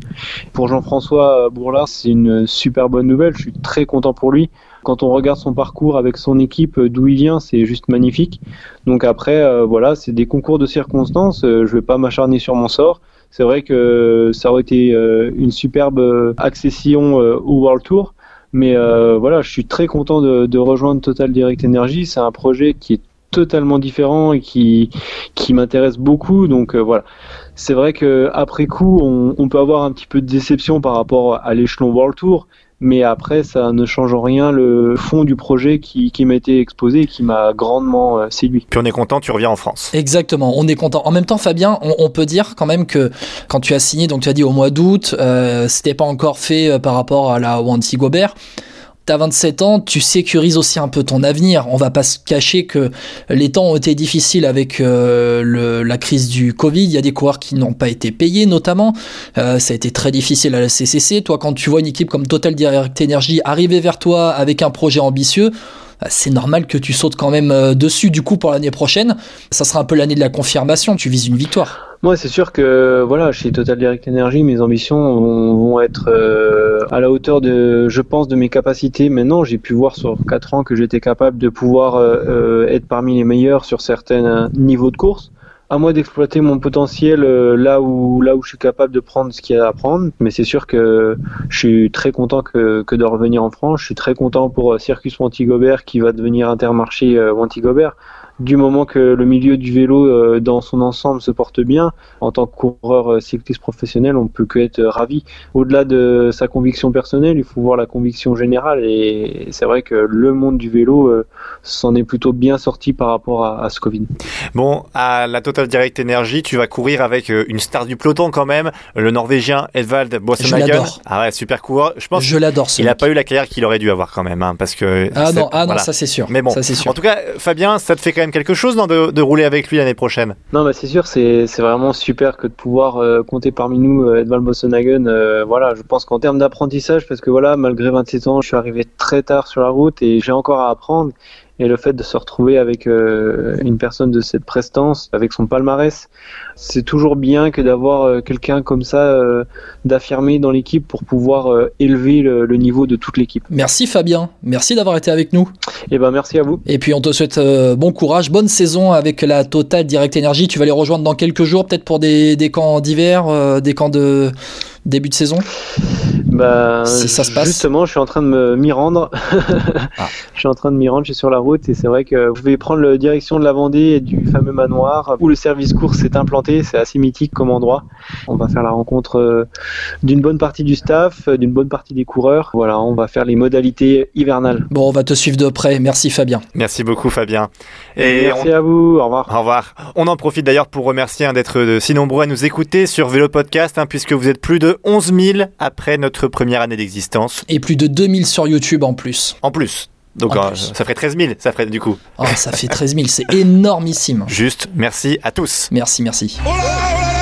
Pour Jean-François Bourlard, c'est une super bonne nouvelle. Je suis très content pour lui. Quand on regarde son parcours avec son équipe, euh, d'où il vient, c'est juste magnifique. Donc après, euh, voilà, c'est des concours de circonstances. Euh, je vais pas m'acharner sur mon sort. C'est vrai que ça aurait été une superbe accession au World Tour. Mais voilà, je suis très content de, rejoindre Total Direct Energy. C'est un projet qui est totalement différent et qui, qui m'intéresse beaucoup. Donc voilà, c'est vrai que après coup, on, on peut avoir un petit peu de déception par rapport à l'échelon World Tour. Mais après, ça ne change en rien le fond du projet qui, qui m'a été exposé et qui m'a grandement euh, séduit. Puis on est content, tu reviens en France. Exactement, on est content. En même temps, Fabien, on, on peut dire quand même que quand tu as signé, donc tu as dit au mois d'août, euh, c'était pas encore fait euh, par rapport à la Wanty Gobert. T'as 27 ans, tu sécurises aussi un peu ton avenir. On va pas se cacher que les temps ont été difficiles avec euh, la crise du Covid. Il y a des coureurs qui n'ont pas été payés, notamment. Euh, ça a été très difficile à la CCC. Toi, quand tu vois une équipe comme Total Direct Energy arriver vers toi avec un projet ambitieux, c'est normal que tu sautes quand même euh, dessus du coup pour l'année prochaine. Ça sera un peu l'année de la confirmation, tu vises une victoire. Moi, c'est sûr que voilà, chez Total Direct Energy, mes ambitions vont, être euh, à la hauteur de, je pense, de mes capacités. Maintenant, j'ai pu voir sur quatre ans que j'étais capable de pouvoir euh, être parmi les meilleurs sur certains niveaux de course. À moi d'exploiter mon potentiel euh, là où là où je suis capable de prendre ce qu'il y a à prendre. Mais c'est sûr que je suis très content que, que de revenir en France. Je suis très content pour euh, Circus Wanty-Gobert qui va devenir Intermarché euh, Wanty-Gobert du moment que le milieu du vélo euh, dans son ensemble se porte bien, en tant que coureur euh, cycliste professionnel, on peut que être euh, ravi. Au-delà de sa conviction personnelle, il faut voir la conviction générale et c'est vrai que le monde du vélo euh, s'en est plutôt bien sorti par rapport à, à ce Covid. Bon, à la Total Direct Energy, tu vas courir avec euh, une star du peloton quand même, le Norvégien Edvald l'adore. Ah ouais, super coureur. Je pense Je l'adore ce qu'il a mec. pas eu la carrière qu'il aurait dû avoir quand même, hein, parce que. Ah non, ah non, ça c'est sûr. Mais bon, ça c'est sûr. en tout cas, Fabien, ça te fait quand même quelque chose non, de, rouler avec lui l'année prochaine? Non, bah c'est sûr, c'est vraiment super que de pouvoir euh, compter parmi nous euh, Edvald Boasson-Hagen. Euh, voilà, je pense qu'en termes d'apprentissage, parce que voilà, malgré 27 ans, je suis arrivé très tard sur la route et j'ai encore à apprendre. Et le fait de se retrouver avec euh, une personne de cette prestance, avec son palmarès, c'est toujours bien que d'avoir euh, quelqu'un comme ça euh, d'affirmer dans l'équipe pour pouvoir euh, élever le, le niveau de toute l'équipe. Merci Fabien, merci d'avoir été avec nous. Et ben merci à vous. Et puis on te souhaite bon courage, bonne saison avec la Total Direct Energy. Tu vas les rejoindre dans quelques jours, peut-être pour des, des camps d'hiver, des camps de début de saison? Bah, Si ça se passe. Justement, je suis en train de me- m'y rendre. Ah. Je suis en train de m'y rendre, je suis sur la route et c'est vrai que je vais prendre la direction de la Vendée et du fameux manoir où le service course s'est implanté. C'est assez mythique comme endroit. On va faire la rencontre euh, d'une bonne partie du staff, euh, d'une bonne partie des coureurs. Voilà, on va faire les modalités hivernales. Bon, on va te suivre de près. Merci Fabien. Merci beaucoup Fabien. Et Merci à vous, au revoir. Au revoir. On en profite d'ailleurs pour remercier hein, d'être euh, si nombreux à nous écouter sur Vélo Podcast, hein, puisque vous êtes plus de 11 000 après notre première année d'existence. Et plus de 2000 sur YouTube en plus. En plus. Donc En euh, plus. ça ferait 13 000, ça ferait du coup. Oh, ça fait 13 000, c'est énormissime. Juste, merci à tous. Merci, merci. Oh là là,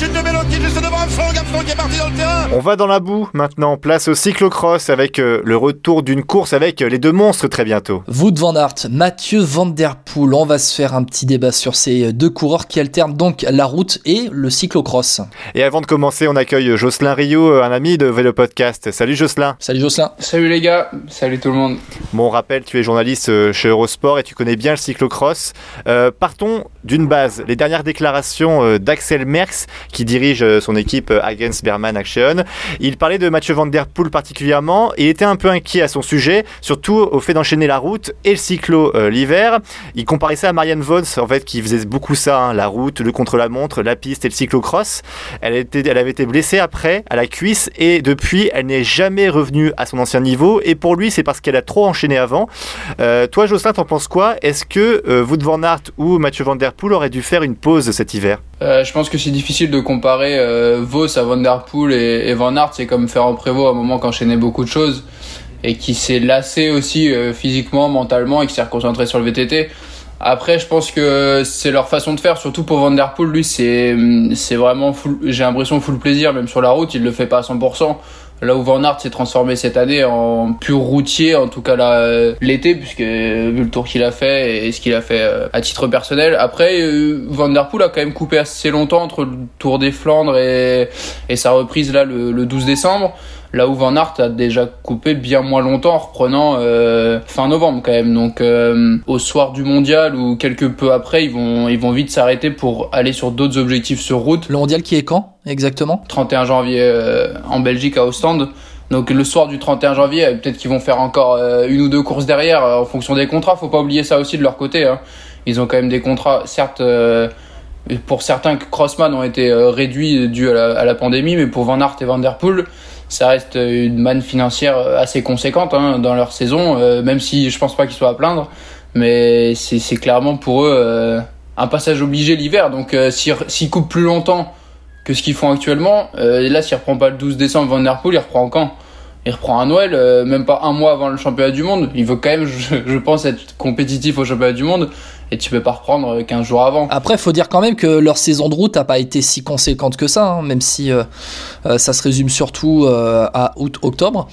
de Mélodie, chute de Mélodie juste devant Armstrong, Armstrong qui est parti dans le terrain. On va dans la boue maintenant, place au cyclocross avec euh, le retour d'une course avec euh, les deux monstres très bientôt. Wout van Aert, Mathieu Van Der Poel, on va se faire un petit débat sur ces deux coureurs qui alternent donc la route et le cyclocross. Et avant de commencer, on accueille Jocelyn Rio, un ami de Vélo Podcast. Salut Jocelyn. Salut Jocelyn. Salut les gars, salut tout le monde. Bon, on rappelle, tu es journaliste euh, chez Eurosport et tu connais bien le cyclocross. Euh, partons d'une base. Les dernières déclarations euh, d'Axel Merckx, qui dirige euh, son équipe euh, Agents Berman Action. Il parlait de Mathieu Van Der Poel particulièrement et était un peu inquiet à son sujet, surtout au fait d'enchaîner la route et le cyclo euh, l'hiver. Il comparait ça à Marianne Vons, en fait, qui faisait beaucoup ça, hein, la route, le contre-la-montre, la piste et le cyclocross. Elle, elle avait été blessée après, à la cuisse, et depuis, elle n'est jamais revenue à son ancien niveau. Et pour lui, c'est parce qu'elle a trop enchaîné avant. Toi, Jocelyn, t'en penses quoi? Est-ce que euh, Wout van ou Mathieu Van Der Poel auraient dû faire une pause cet hiver? Je pense que c'est difficile de comparer euh, Vos à Van Der Poel et, Van Aert. C'est comme Ferrand Prévost à un moment qui enchaînait beaucoup de choses et qui s'est lassé aussi euh, physiquement, mentalement et qui s'est reconcentré sur le VTT. Après, je pense que c'est leur façon de faire, surtout pour Van Der Poel. Lui, c'est c'est vraiment full, j'ai l'impression full plaisir, même sur la route, il le fait pas à 100%. Là où Van Aert s'est transformé cette année en pur routier, en tout cas euh, l'été, puisque euh, vu le tour qu'il a fait et ce qu'il a fait euh, à titre personnel. Après, euh, Van Der Poel a quand même coupé assez longtemps entre le Tour des Flandres et, et sa reprise là le, le 12 décembre. Là où Van Aert a déjà coupé bien moins longtemps en reprenant euh, fin novembre quand même. Donc euh, au soir du mondial ou quelques peu après, ils vont ils vont vite s'arrêter pour aller sur d'autres objectifs sur route. Le mondial qui est quand exactement? 31 janvier euh, en Belgique à Ostende. Donc le soir du 31 janvier, peut-être qu'ils vont faire encore une ou deux courses derrière en fonction des contrats. Faut pas oublier ça aussi de leur côté. Hein. Ils ont quand même des contrats, certes. pour certains, Crossman ont été réduits dû à la, à la pandémie, mais pour Van Aert et Van Der Poel, ça reste une manne financière euh, assez conséquente hein, dans leur saison, euh, même si je pense pas qu'ils soient à plaindre. Mais c'est clairement pour eux euh, un passage obligé l'hiver. Donc euh, s'ils coupent plus longtemps que ce qu'ils font actuellement, euh, et là s'il reprend pas le 12 décembre Van Der Poel, il reprend quand? Il reprend à Noël, euh, même pas un mois avant le championnat du monde. Il veut quand même, je, je pense, être compétitif au championnat du monde. Et tu peux pas reprendre euh, 15 jours avant. Après, faut dire quand même que leur saison de route n'a pas été si conséquente que ça, hein, même si euh, euh, ça se résume surtout euh, à août-octobre.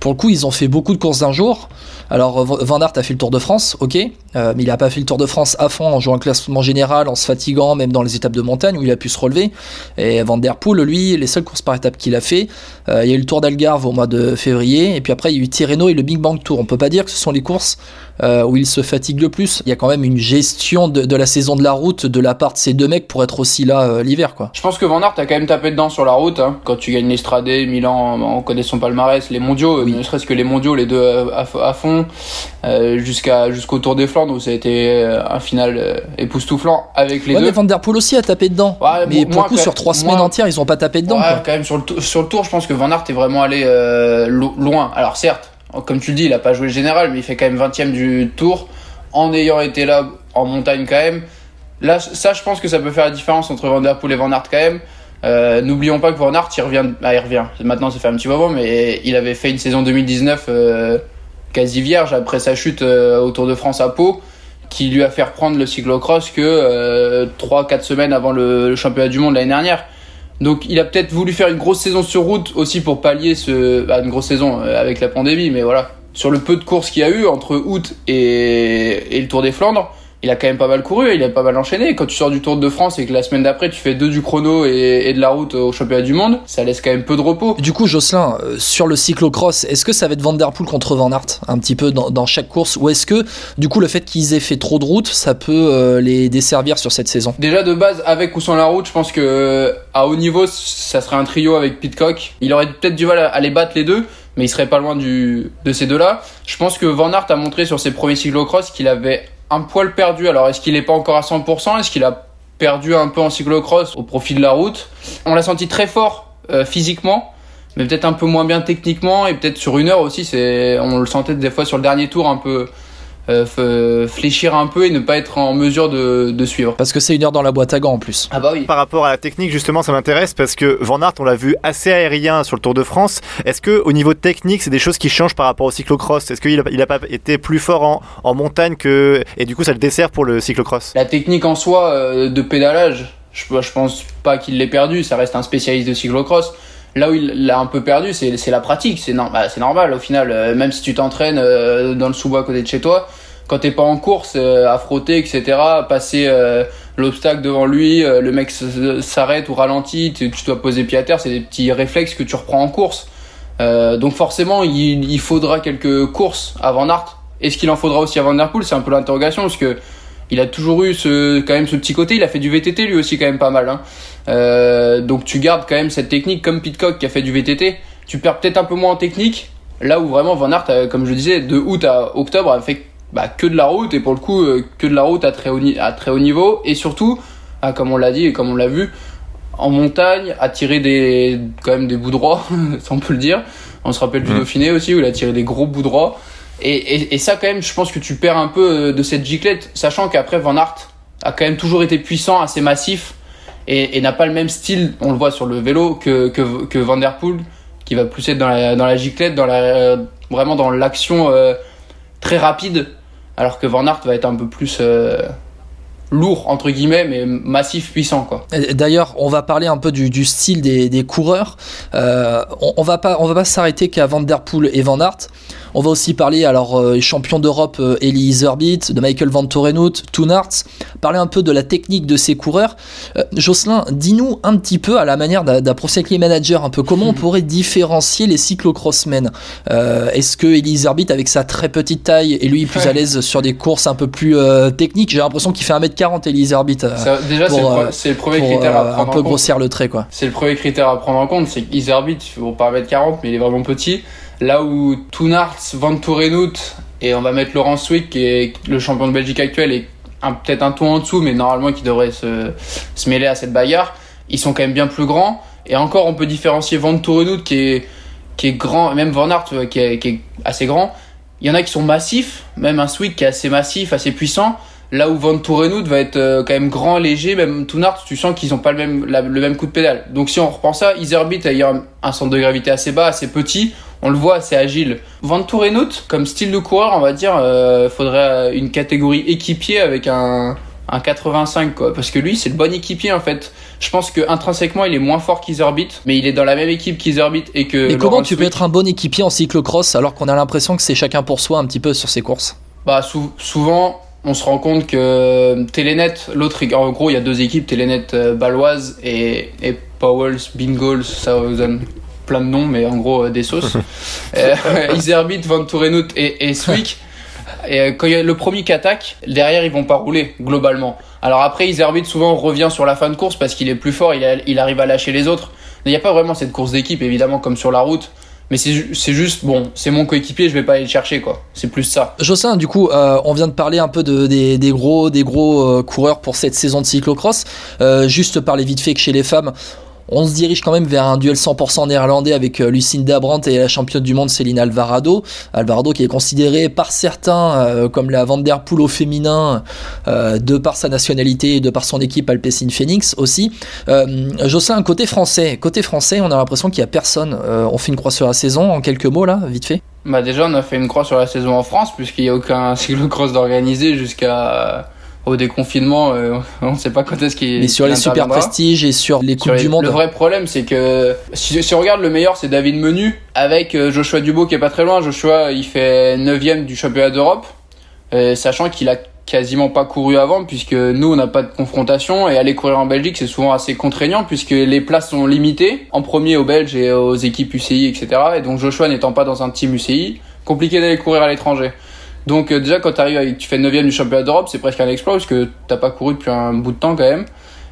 Pour le coup, ils ont fait beaucoup de courses d'un jour. Alors, Van Aert a fait le Tour de France, ok, euh, mais il n'a pas fait le Tour de France à fond en jouant un classement général, en se fatiguant, même dans les étapes de montagne où il a pu se relever. Et Van Der Poel, lui, les seules courses par étapes qu'il a fait, euh, il y a eu le Tour d'Algarve au mois de février, et puis après il y a eu Tirreno et le Big Bang Tour. On peut pas dire que ce sont les courses euh, où il se fatigue le plus. Il y a quand même une gestion de, de la saison de la route de la part de ces deux mecs pour être aussi là l'hiver, quoi. Je pense que Van Aert a quand même tapé dedans sur la route. Hein. Quand tu gagnes l'Estrade, Milan, on connaît son palmarès, les mondiaux, Oui. ne serait-ce que les mondiaux, les deux à, à fond, euh, jusqu'à jusqu'au Tour des Flandres où ça a été euh, un final euh, époustouflant avec les Ouais, deux. mais Van Der Poel aussi a tapé dedans. Ouais, mais pour le coup, sur trois semaines entières, ils ont pas tapé dedans, Ouais, quoi. quand même sur le, sur le tour, je pense que Van Aert est vraiment allé euh, lo- loin. Alors certes, comme tu le dis, il a pas joué le général, mais il fait quand même 20 e du tour en ayant été là en montagne quand même. Là, ça, je pense que ça peut faire la différence entre Van Der Poel et Van Aert quand même. Euh, N'oublions pas que Van Aert, il revient, ah, il revient. Maintenant, ça fait un petit moment, mais il avait fait une saison 2019 euh, quasi vierge après sa chute euh, au Tour de France à Pau, qui lui a fait reprendre le cyclocross que euh, 3-4 semaines avant le, championnat du monde l'année dernière. Donc il a peut-être voulu faire une grosse saison sur route aussi pour pallier ce bah, une grosse saison euh, avec la pandémie, mais voilà sur le peu de courses qu'il y a eu entre août et le Tour des Flandres, il a quand même pas mal couru, il a pas mal enchaîné. Quand tu sors du Tour de France et que la semaine d'après tu fais deux du chrono et, de la route au championnat du monde, ça laisse quand même peu de repos. Du coup, Jocelyn, euh, sur le cyclocross, est-ce que ça va être Van Der Poel contre Van Aert un petit peu dans, chaque course ou est-ce que du coup le fait qu'ils aient fait trop de route, ça peut euh, les desservir sur cette saison? Déjà de base, avec ou sans la route, je pense que à haut niveau, ça serait un trio avec Pitcock. Il aurait peut-être du mal à les battre les deux mais il serait pas loin du, de ces deux-là. Je pense que Van Aert a montré sur ses premiers cyclocross qu'il avait un poil perdu. Alors est-ce qu'il n'est pas encore à 100% Est-ce qu'il a perdu un peu en cyclocross au profit de la route? On l'a senti très fort euh, physiquement, mais peut-être un peu moins bien techniquement et peut-être sur une heure aussi. C'est, on le sentait des fois sur le dernier tour un peu euh, fléchir un peu et ne pas être en mesure de, de suivre. Parce que c'est une heure dans la boîte à gants en plus. Ah bah oui. Par rapport à la technique, justement, ça m'intéresse parce que Van Aert, on l'a vu assez aérien sur le Tour de France. Est-ce que au niveau technique, c'est des choses qui changent par rapport au cyclocross? Est-ce qu'il a, il a pas été plus fort en, en, montagne que et du coup ça le dessert pour le cyclocross? La technique en soi euh, de pédalage, je, je pense pas qu'il l'ait perdu. Ça reste un spécialiste de cyclocross. Là où il l'a un peu perdu, c'est la pratique. C'est bah, normal au final. Euh, même si tu t'entraînes euh, dans le sous-bois à côté de chez toi, quand t'es pas en course, euh, à frotter, etc., passer l'obstacle devant lui, le mec s'arrête ou ralentit, tu, dois poser pied à terre, c'est des petits réflexes que tu reprends en course. donc forcément, il, il, faudra quelques courses avant Nart. Est-ce qu'il en faudra aussi avant Der C'est un peu l'interrogation parce que il a toujours eu ce, quand même ce petit côté. Il a fait du VTT lui aussi quand même pas mal. Hein. Euh, donc tu gardes quand même cette technique comme Pitcock qui a fait du VTT. Tu perds peut-être un peu moins en technique. Là où vraiment Van Aert, comme je disais, de août à octobre, a fait bah, que de la route et pour le coup euh, que de la route à très haut, à très haut niveau et surtout, ah, comme on l'a dit et comme on l'a vu, en montagne, à tirer des quand même des bouts droits, ça on peut le dire. On se rappelle du mmh. Dauphiné aussi où il a tiré des gros bouts droits. Et, et, ça, quand même, je pense que tu perds un peu euh, de cette giclette, sachant qu'après, Van Aert a quand même toujours été puissant, assez massif, et, n'a pas le même style, on le voit sur le vélo, que, que, Van Der Poel, qui va plus être dans la, dans la giclette, dans la, vraiment dans l'action euh, très rapide, alors que Van Aert va être un peu plus... Euh, lourd entre guillemets mais massif puissant quoi. D'ailleurs on va parler un peu du, du style des, des coureurs. Euh, on, on, va pas on va pas s'arrêter qu'à Van Der Poel et Van Aert on va aussi parler, alors, euh, champion d'Europe euh, Iserbyt, de Michael Van Torenhout, Toonarts, parler un peu de la technique de ces coureurs. Euh, Jocelyn, dis-nous un petit peu, à la manière d'un pro manager, un peu comment on pourrait différencier les cyclocrossmen. Est-ce que Elie Iserbyt, avec sa très petite taille, est lui plus à l'aise sur des courses un peu plus techniques? J'ai l'impression qu'il fait 1m40, Elie Iserbyt. déjà, c'est le, premier critère à prendre Un peu grossir le trait, quoi. C'est le premier critère à prendre en compte, c'est qu'Iserbyt, il faut pas 1m40, mais il est vraiment petit. Là où Toonarts, Van Torenhout et on va mettre Laurent Swick qui est le champion de Belgique actuel et peut-être un ton en dessous mais normalement qui devrait se, se mêler à cette bagarre, ils sont quand même bien plus grands et encore on peut différencier Van Torenhout qui est qui est grand, même Van Aert qui est, qui est assez grand. Il y en a qui sont massifs, même un Swick qui est assez massif, assez puissant. Là où Van Torenhout va être euh, quand même grand, léger, même Toonart, tu sens qu'ils n'ont pas le même, le même coup de pédale. Donc si on reprend ça, Iserbit a un, un centre de gravité assez bas, assez petit, on le voit, c'est agile. Van Torenhout, comme style de coureur, on va dire, euh, faudrait une catégorie équipier avec un, un 85 quoi. Parce que lui c'est le bon équipier en fait. Je pense que intrinsèquement il est moins fort qu'Iserbit mais il est dans la même équipe qu'Iserbit et que mais comment tu peux être un bon équipier en cyclocross alors qu'on a l'impression que c'est chacun pour soi un petit peu sur ces courses? Bah souvent on se rend compte que Telenet, l'autre, en gros, il y a deux équipes, Telenet euh, Baloise et, et Powell's vous donne plein de noms, mais en gros, euh, des sauces. euh, Iserbit, Van Tourenhout et, et Swick. Et euh, quand il y a le premier qui attaque, derrière, ils vont pas rouler, globalement. Alors après, Iserbit souvent revient sur la fin de course parce qu'il est plus fort, il, il arrive à lâcher les autres. Il n'y a pas vraiment cette course d'équipe, évidemment, comme sur la route. Mais c'est juste, bon, c'est mon coéquipier, je vais pas aller le chercher, quoi. C'est plus ça. Jossin, du coup, euh, on vient de parler un peu de, des, des gros, des gros euh, coureurs pour cette saison de cyclocross. Euh, juste parler vite fait que chez les femmes, on se dirige quand même vers un duel 100% néerlandais avec euh, Lucinda Brandt et la championne du monde Céline Alvarado. Alvarado qui est considérée par certains euh, comme la Van Der au féminin euh, de par sa nationalité et de par son équipe Alpecin Phoenix aussi. Euh, un côté français. Côté français, on a l'impression qu'il n'y a personne. on fait une croix sur la saison en quelques mots là, vite fait. Bah déjà, on a fait une croix sur la saison en France puisqu'il n'y a aucun cyclocross d'organisé jusqu'à au déconfinement, euh, on ne sait pas quand est-ce qu'il Mais sur les super prestiges et sur les coupes du monde. Le vrai problème, c'est que si, si, on regarde le meilleur, c'est David Menu avec euh, Joshua Dubo qui est pas très loin. Joshua, il fait 9 du championnat d'Europe, euh, sachant qu'il a quasiment pas couru avant puisque nous on n'a pas de confrontation. Et aller courir en Belgique c'est souvent assez contraignant puisque les places sont limitées. En premier aux Belges et aux équipes UCI etc et donc Joshua n'étant pas dans un team UCI compliqué d'aller courir à l'étranger donc euh, déjà quand tu arrives tu fais 9 du championnat d'Europe, c'est presque un exploit parce que t'as pas couru depuis un bout de temps quand même.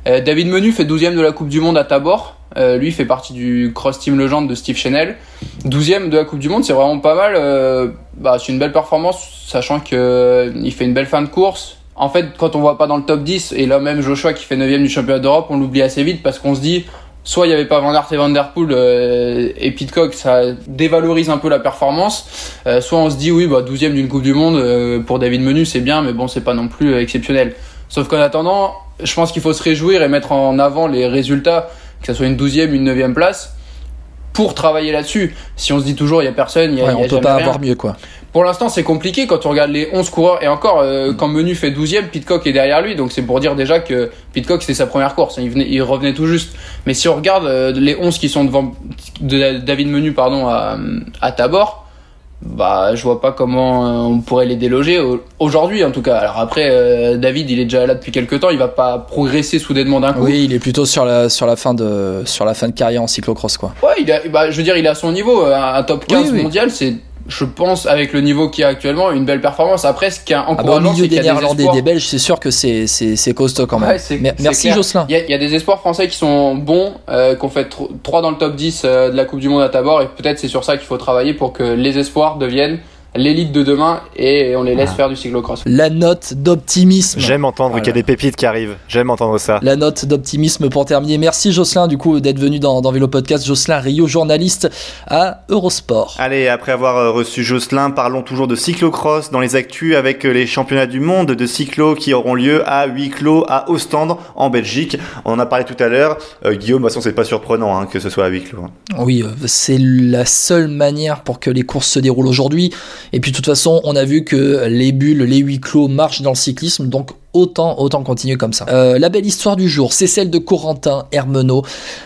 Euh, David Menu fait 12 de la Coupe du Monde à Tabor. Euh, lui fait partie du Cross Team Legend de Steve Chanel. 12 de la Coupe du Monde, c'est vraiment pas mal. Euh, bah, c'est une belle performance, sachant que il fait une belle fin de course. En fait, quand on voit pas dans le top 10, et là même Joshua qui fait 9 du championnat d'Europe, on l'oublie assez vite parce qu'on se dit, soit il n'y avait pas Van Aert et Van Der Poel euh, et Pitcock, ça dévalorise un peu la performance. Euh, soit on se dit oui, bah 12e d'une Coupe du Monde euh, pour David Menu, c'est bien, mais bon, c'est pas non plus exceptionnel. Sauf qu'en attendant, je pense qu'il faut se réjouir et mettre en avant les résultats, que ce soit une 12e, une 9e place, pour travailler là-dessus. Si on se dit toujours il y a personne, il y a, ouais, y a on peut pas avoir mieux quoi. Pour l'instant, c'est compliqué quand on regarde les 11 coureurs. Et encore, euh, quand Menu fait 12e, Pitcock est derrière lui. Donc c'est pour dire déjà que Pitcock, c'était sa première course. Il, venait, il revenait tout juste. Mais si on regarde euh, les 11 qui sont devant de David Menu pardon, à, à Tabor, bah je vois pas comment euh, on pourrait les déloger aujourd'hui en tout cas. Alors après euh, David il est déjà là depuis quelques temps, il va pas progresser soudainement d'un coup. Oui, il est plutôt sur la sur la fin de sur la fin de carrière en cyclocross quoi. Ouais, il a, bah, je veux dire il a son niveau, un, un top 15 Oui, oui. mondial, c'est je pense avec le niveau qu'il y a actuellement une belle performance. Après ce qui est Ah bah, au encourageant milieu des des Néerlandais et espoirs. des Belges, c'est sûr que c'est c'est c'est costaud quand même. Ouais, Merci clair. Jocelyn. Il y, a, il y a des espoirs français qui sont bons, euh, qui ont fait 3 dans le top 10 euh, de la Coupe du Monde à Tabor, et peut-être c'est sur ça qu'il faut travailler pour que les espoirs deviennent l'élite de demain et on les laisse faire du cyclocross. La note d'optimisme. J'aime entendre qu'il y a des pépites qui arrivent. J'aime entendre ça. La note d'optimisme pour terminer. Merci Jocelyn du coup d'être venu dans, dans Vélo Podcast. Jocelyn Rio, journaliste à Eurosport. Allez, après avoir euh, reçu Jocelyn, parlons toujours de cyclocross dans les actus avec euh, les championnats du monde de cyclo qui auront lieu à huis clos à Ostende en Belgique. On en a parlé tout à l'heure. Euh, Guillaume, de toute façon, c'est pas surprenant hein, que ce soit à huis clos. hein. Oui, c'est la seule manière pour que les courses se déroulent aujourd'hui. Et puis de toute façon, on a vu que les bulles, les huis clos marchent dans le cyclisme, donc autant, autant continuer comme ça. Euh, la belle histoire du jour, c'est celle de Corentin Hermenot,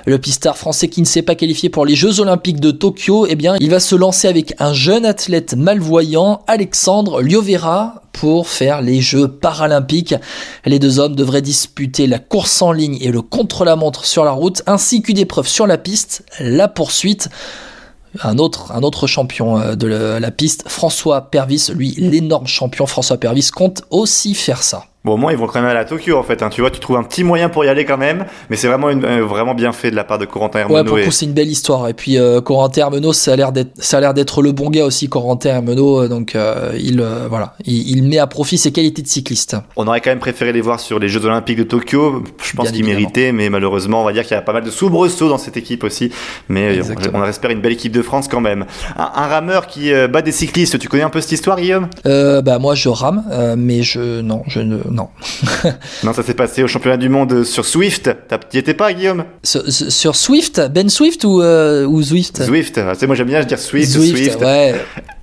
le pistard français qui ne s'est pas qualifié pour les Jeux Olympiques de Tokyo. Eh bien, il va se lancer avec un jeune athlète malvoyant, Alexandre Liovera, pour faire les Jeux paralympiques. Les deux hommes devraient disputer la course en ligne et le contre-la-montre sur la route, ainsi qu'une épreuve sur la piste, la poursuite un autre, un autre champion euh, de la, la piste, François Pervis, lui, l'énorme champion François Pervis, compte aussi faire ça. Bon, au moins, ils vont quand même aller à Tokyo, en fait. hein. Tu vois, tu trouves un petit moyen pour y aller quand même. Mais c'est vraiment, une, euh, vraiment bien fait de la part de Corentin Ouais, Hermenot. pour le et- coup, c'est une belle histoire. Et puis, euh, Corentin Hermenot, ça a l'air d'être, le bon gars aussi, Corentin Hermenot. euh, Donc, euh, il, euh, voilà, il, il met à profit ses qualités de cycliste. On aurait quand même préféré les voir sur les Jeux Olympiques de Tokyo. Je pense qu'ils méritaient, mais malheureusement, on va dire qu'il y a pas mal de soubresauts dans cette équipe aussi. Mais on, on espère une belle équipe de France quand même. Un, un rameur qui bat des cyclistes. Tu connais un peu cette histoire, Guillaume? Bah, moi, je rame, mais je, non, je ne, non. Non, ça s'est passé au championnat du monde sur Swift. T'as- T'y étais pas, Guillaume? Sur, sur Swift, Ben Swift ou, euh, ou Zwift? Swift. Ah, moi j'aime bien dire Swift. Zwift, Swift. ouais.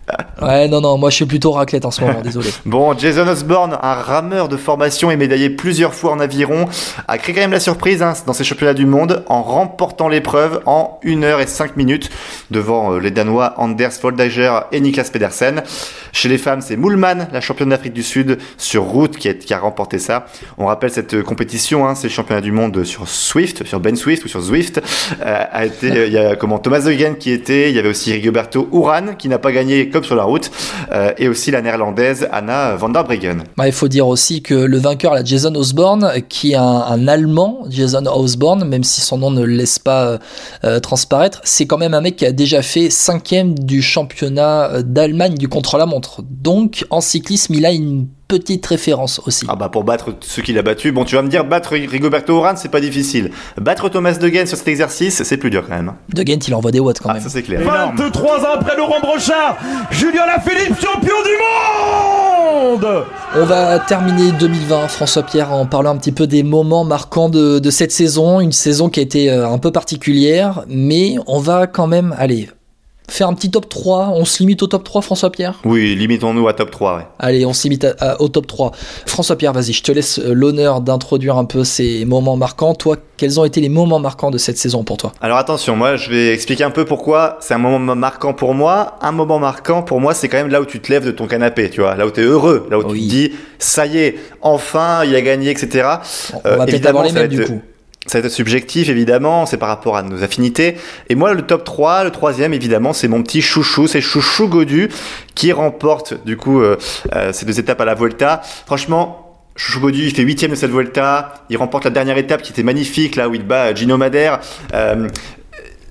Ouais, non, non, moi je suis plutôt raclette en ce moment, désolé. Bon, Jason Osborne, un rameur de formation et médaillé plusieurs fois en aviron, a créé quand même la surprise hein, dans ces championnats du monde en remportant l'épreuve en 1 heure et 5 minutes devant euh, les Danois Anders Foldager et Niklas Pedersen. Chez les femmes, c'est Moulman, la championne d'Afrique du Sud sur route, qui a, remporté ça. On rappelle cette euh, compétition, hein, c'est le championnat du monde sur Swift, sur Ben Swift ou sur Zwift. Euh, a été, il y a comment Thomas Zeugen qui était, il y avait aussi Rigoberto Uran qui n'a pas gagné comme sur la route, euh, et aussi la néerlandaise Anna van der Breggen. Bah, il faut dire aussi que le vainqueur, la Jason Osborne, qui est un, Allemand, Jason Osborne, même si son nom ne le laisse pas euh, euh, transparaître, c'est quand même un mec qui a déjà fait cinquième du championnat d'Allemagne du contre-la-montre. Donc en cyclisme, il a une petite référence aussi. Ah bah pour battre ceux qu'il a battus, bon tu vas me dire battre Rigoberto Urán c'est pas difficile. Battre Thomas Degen sur cet exercice c'est plus dur quand même. De Ghent, il envoie des watts quand Ah même. ça c'est clair. 23 ans après Laurent Brochard, Julien Lafilippe, champion du monde On va terminer 2020, François Pierre, en parlant un petit peu des moments marquants de, de cette saison. Une saison qui a été euh, un peu particulière, mais on va quand même aller faire un petit top 3 On se limite au top 3, François-Pierre? Oui, limitons-nous à top 3. Ouais. Allez, on se limite au top 3. François-Pierre, vas-y, je te laisse euh, l'honneur d'introduire un peu ces moments marquants. Toi, quels ont été les moments marquants de cette saison pour toi? Alors attention, moi je vais expliquer un peu pourquoi c'est un moment marquant pour moi. Un moment marquant pour moi, c'est quand même là où tu te lèves de ton canapé, tu vois, là où tu es heureux, là où tu te dis, ça y est, enfin, il a gagné, etc. On va euh, peut-être avoir les mêmes du coup. Ça va être subjectif, évidemment, c'est par rapport à nos affinités. Et moi, le top 3, le troisième, évidemment, c'est mon petit chouchou, c'est Chouchou Godu, qui remporte, du coup, euh, euh, ces deux étapes à la Volta. Franchement, Chouchou Godu, il fait huitième de cette Volta. Il remporte la dernière étape qui était magnifique, là où il bat Gino Madère. Euh,